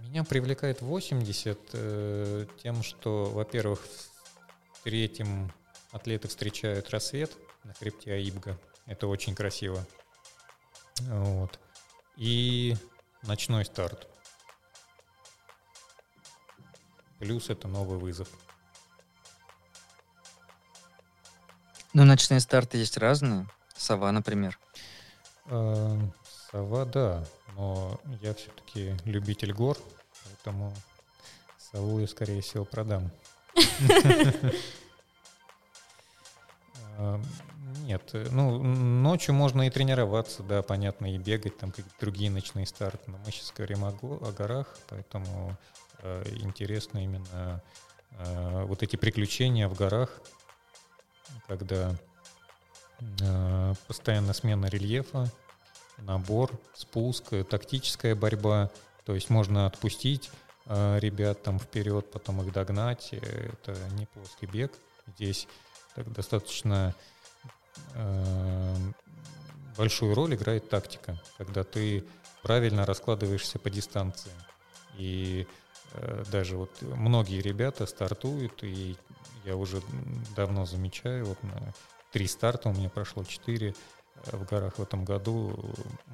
[SPEAKER 3] Меня привлекает 80 э, тем, что, во-первых, в третьем атлеты встречают рассвет на хребте Аибга. Это очень красиво. Вот. И ночной старт. Плюс это новый вызов.
[SPEAKER 1] Ну, ночные старты есть разные. Сова, например.
[SPEAKER 3] Э, сова, да. Но я все-таки любитель гор, поэтому сову я, скорее всего, продам. Э, нет, ну, ночью можно и тренироваться, да, понятно, и бегать, там какие-то другие ночные старты, но мы сейчас говорим о, о горах, поэтому Э, интересно именно э, вот эти приключения в горах, когда э, постоянно смена рельефа, набор, спуск, тактическая борьба. То есть можно отпустить ребят там вперед, потом их догнать. Это не плоский бег. Здесь так достаточно большую роль играет тактика, когда ты правильно раскладываешься по дистанции. И Э, даже вот многие ребята стартуют, и я уже давно замечаю, вот на три старта у меня прошло четыре э, в горах в этом году,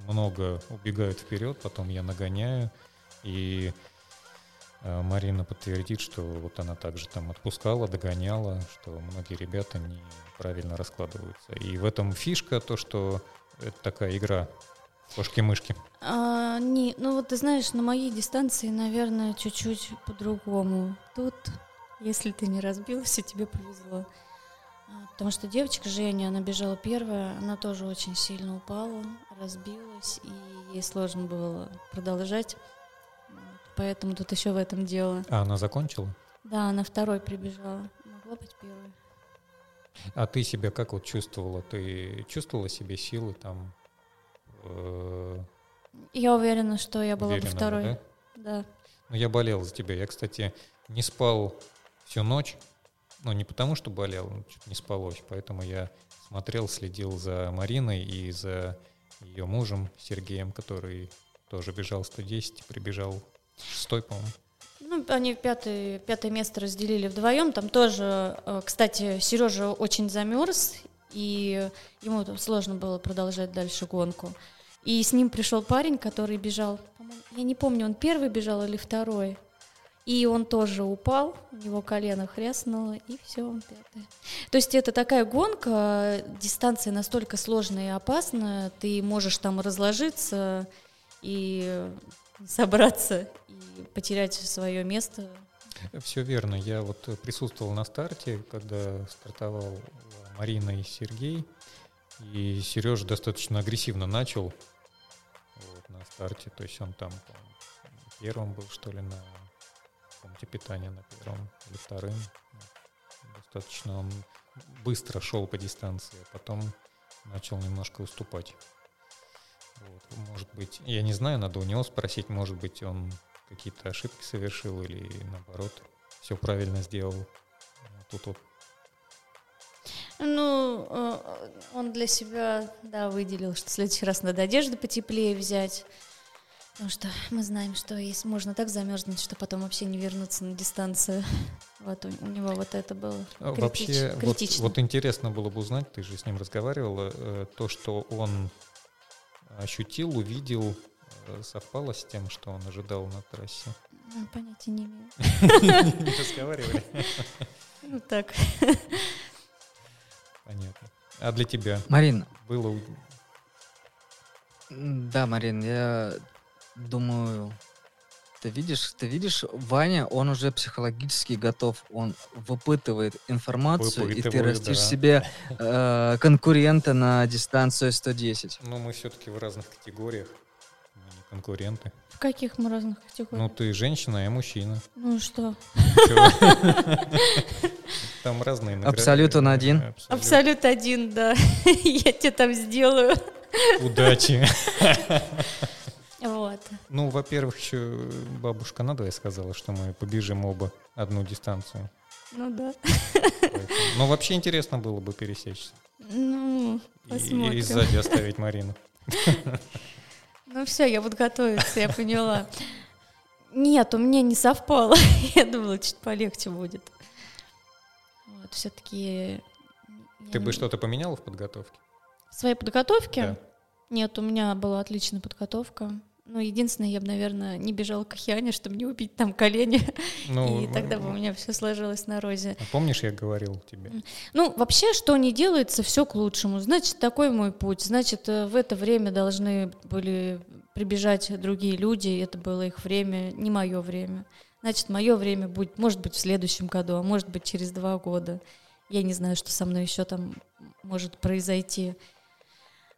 [SPEAKER 3] много убегают вперед, потом я нагоняю, и э, Марина подтвердит, что вот она также там отпускала, догоняла, что многие ребята неправильно раскладываются. И в этом фишка то, что это такая игра Кошки-мышки.
[SPEAKER 2] А, не, ну вот ты знаешь, на моей дистанции, наверное, чуть-чуть по-другому. Тут, если ты не разбился, тебе повезло. А, потому что девочка Женя, она бежала первая, она тоже очень сильно упала, разбилась, и ей сложно было продолжать. Поэтому тут еще в этом дело.
[SPEAKER 3] А она закончила?
[SPEAKER 2] Да, она второй прибежала. Могла быть первой.
[SPEAKER 3] А ты себя как вот чувствовала? Ты чувствовала себе силы там
[SPEAKER 2] Э, я уверена, что я была уверена, бы второй. Да? да.
[SPEAKER 3] Ну, я болел за тебя. Я, кстати, не спал всю ночь. Ну, не потому, что болел, чуть не спалось. Поэтому я смотрел, следил за Мариной и за ее мужем Сергеем, который тоже бежал 110 и прибежал шестой, по-моему.
[SPEAKER 2] Ну, они пятое, пятое место разделили вдвоем. Там тоже, э, кстати, Сережа очень замерз, и ему сложно было продолжать дальше гонку. И с ним пришел парень, который бежал, я не помню, он первый бежал или второй. И он тоже упал, у него колено хряснуло, и все, он пятый. То есть это такая гонка, дистанция настолько сложная и опасная, ты можешь там разложиться и собраться, и потерять свое место.
[SPEAKER 3] Все верно. Я вот присутствовал на старте, когда стартовал Марина и Сергей. И Сережа достаточно агрессивно начал вот, на старте. То есть он там первым был, что ли, на комнате питания на первом или вторым. Достаточно он быстро шел по дистанции, а потом начал немножко уступать. Вот, может быть, я не знаю, надо у него спросить, может быть, он какие-то ошибки совершил или наоборот все правильно сделал. Тут вот
[SPEAKER 2] Ну, э, он для себя, да, выделил, что в следующий раз надо одежду потеплее взять. Потому что мы знаем, что есть, можно так замерзнуть, что потом вообще не вернуться на дистанцию. Вот у, у него вот это было
[SPEAKER 3] А
[SPEAKER 2] критич-
[SPEAKER 3] Вообще, вот,
[SPEAKER 2] критично.
[SPEAKER 3] вот интересно было бы узнать, ты же с ним разговаривала, э, то, что он ощутил, увидел, совпало с тем, что он ожидал на трассе?
[SPEAKER 2] Ну, понятия не имею.
[SPEAKER 3] Не разговаривали?
[SPEAKER 2] Ну так.
[SPEAKER 3] Понятно. А для тебя
[SPEAKER 1] Марин,
[SPEAKER 3] было...
[SPEAKER 1] да, Марин, я думаю, ты видишь, ты видишь, Ваня, он уже психологически готов, он выпытывает информацию, и ты
[SPEAKER 3] Выпытывает,
[SPEAKER 1] растишь
[SPEAKER 3] да.
[SPEAKER 1] себе э, конкурента на дистанцию 110.
[SPEAKER 3] Ну, мы все-таки в разных категориях, конкуренты.
[SPEAKER 2] В каких мы разных
[SPEAKER 3] Ну,
[SPEAKER 2] категориях?
[SPEAKER 3] ты женщина, а я мужчина.
[SPEAKER 2] Ну, что?
[SPEAKER 3] Там разные награды.
[SPEAKER 1] Абсолют он один.
[SPEAKER 3] Абсолют.
[SPEAKER 2] Один, да. Я тебе там сделаю.
[SPEAKER 3] Удачи.
[SPEAKER 2] Вот.
[SPEAKER 3] Ну, во-первых, еще бабушка надо сказала, что мы побежим оба одну дистанцию.
[SPEAKER 2] Ну да.
[SPEAKER 3] Но вообще интересно было бы пересечься.
[SPEAKER 2] Ну,
[SPEAKER 3] И-
[SPEAKER 2] Посмотрим.
[SPEAKER 3] И сзади оставить Марину.
[SPEAKER 2] ну все, я буду готовиться, я поняла. Нет, у меня не совпало. Я думала, чуть полегче будет. Вот, все-таки...
[SPEAKER 3] Ты бы что-то поменяла в подготовке?
[SPEAKER 2] В своей подготовке?
[SPEAKER 3] Да.
[SPEAKER 2] Нет, у меня была отличная подготовка. Ну, единственное, я бы, наверное, не бежала к Океане, чтобы не убить там колени.
[SPEAKER 3] Ну,
[SPEAKER 2] и тогда бы у меня все сложилось на розе.
[SPEAKER 3] а Помнишь, я говорил тебе?
[SPEAKER 2] Ну, вообще, что не делается, все к лучшему. Значит, такой мой путь. Значит, э, в это время должны были прибежать другие люди. Это было их время, не мое время. Значит, мое время будет, может быть, в следующем году, а может быть, через два года. Я не знаю, что со мной еще там может произойти.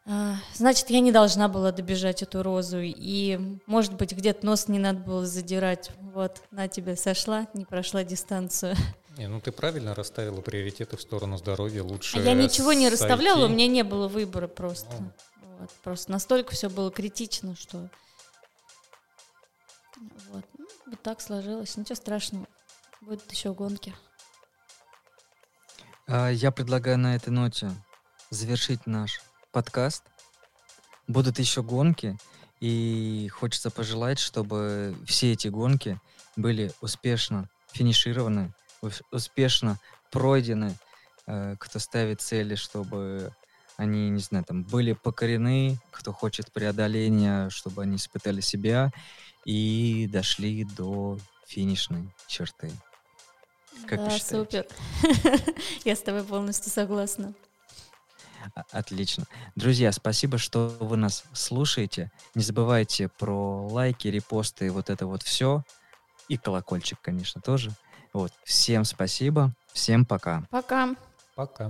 [SPEAKER 2] А, Значит, я не должна была добежать эту розу. И, может быть, где-то нос не надо было задирать. Вот, на тебе сошла, не прошла дистанцию.
[SPEAKER 3] Не, ну ты правильно расставила приоритеты в сторону здоровья. Лучше
[SPEAKER 2] А я ничего не
[SPEAKER 3] сойти.
[SPEAKER 2] расставляла, у меня не было выбора просто.
[SPEAKER 3] Ну.
[SPEAKER 2] Вот, просто настолько все было критично, что... Вот. Ну, вот так сложилось. Ничего страшного. Будут еще гонки.
[SPEAKER 1] А, Я предлагаю на этой ноте завершить наш подкаст. Будут еще гонки, и хочется пожелать, чтобы все эти гонки были успешно финишированы, ус- успешно пройдены. Э, Кто ставит цели, чтобы они, не знаю, там были покорены, кто хочет преодоления, чтобы они испытали себя и дошли до финишной черты. Как
[SPEAKER 2] да, супер. Я с тобой полностью согласна.
[SPEAKER 1] А- Отлично. Друзья, спасибо, что вы нас слушаете. Не забывайте про лайки, репосты, вот это вот все. И колокольчик, конечно, тоже. Вот. Всем спасибо. Всем пока.
[SPEAKER 2] Пока.
[SPEAKER 3] Пока.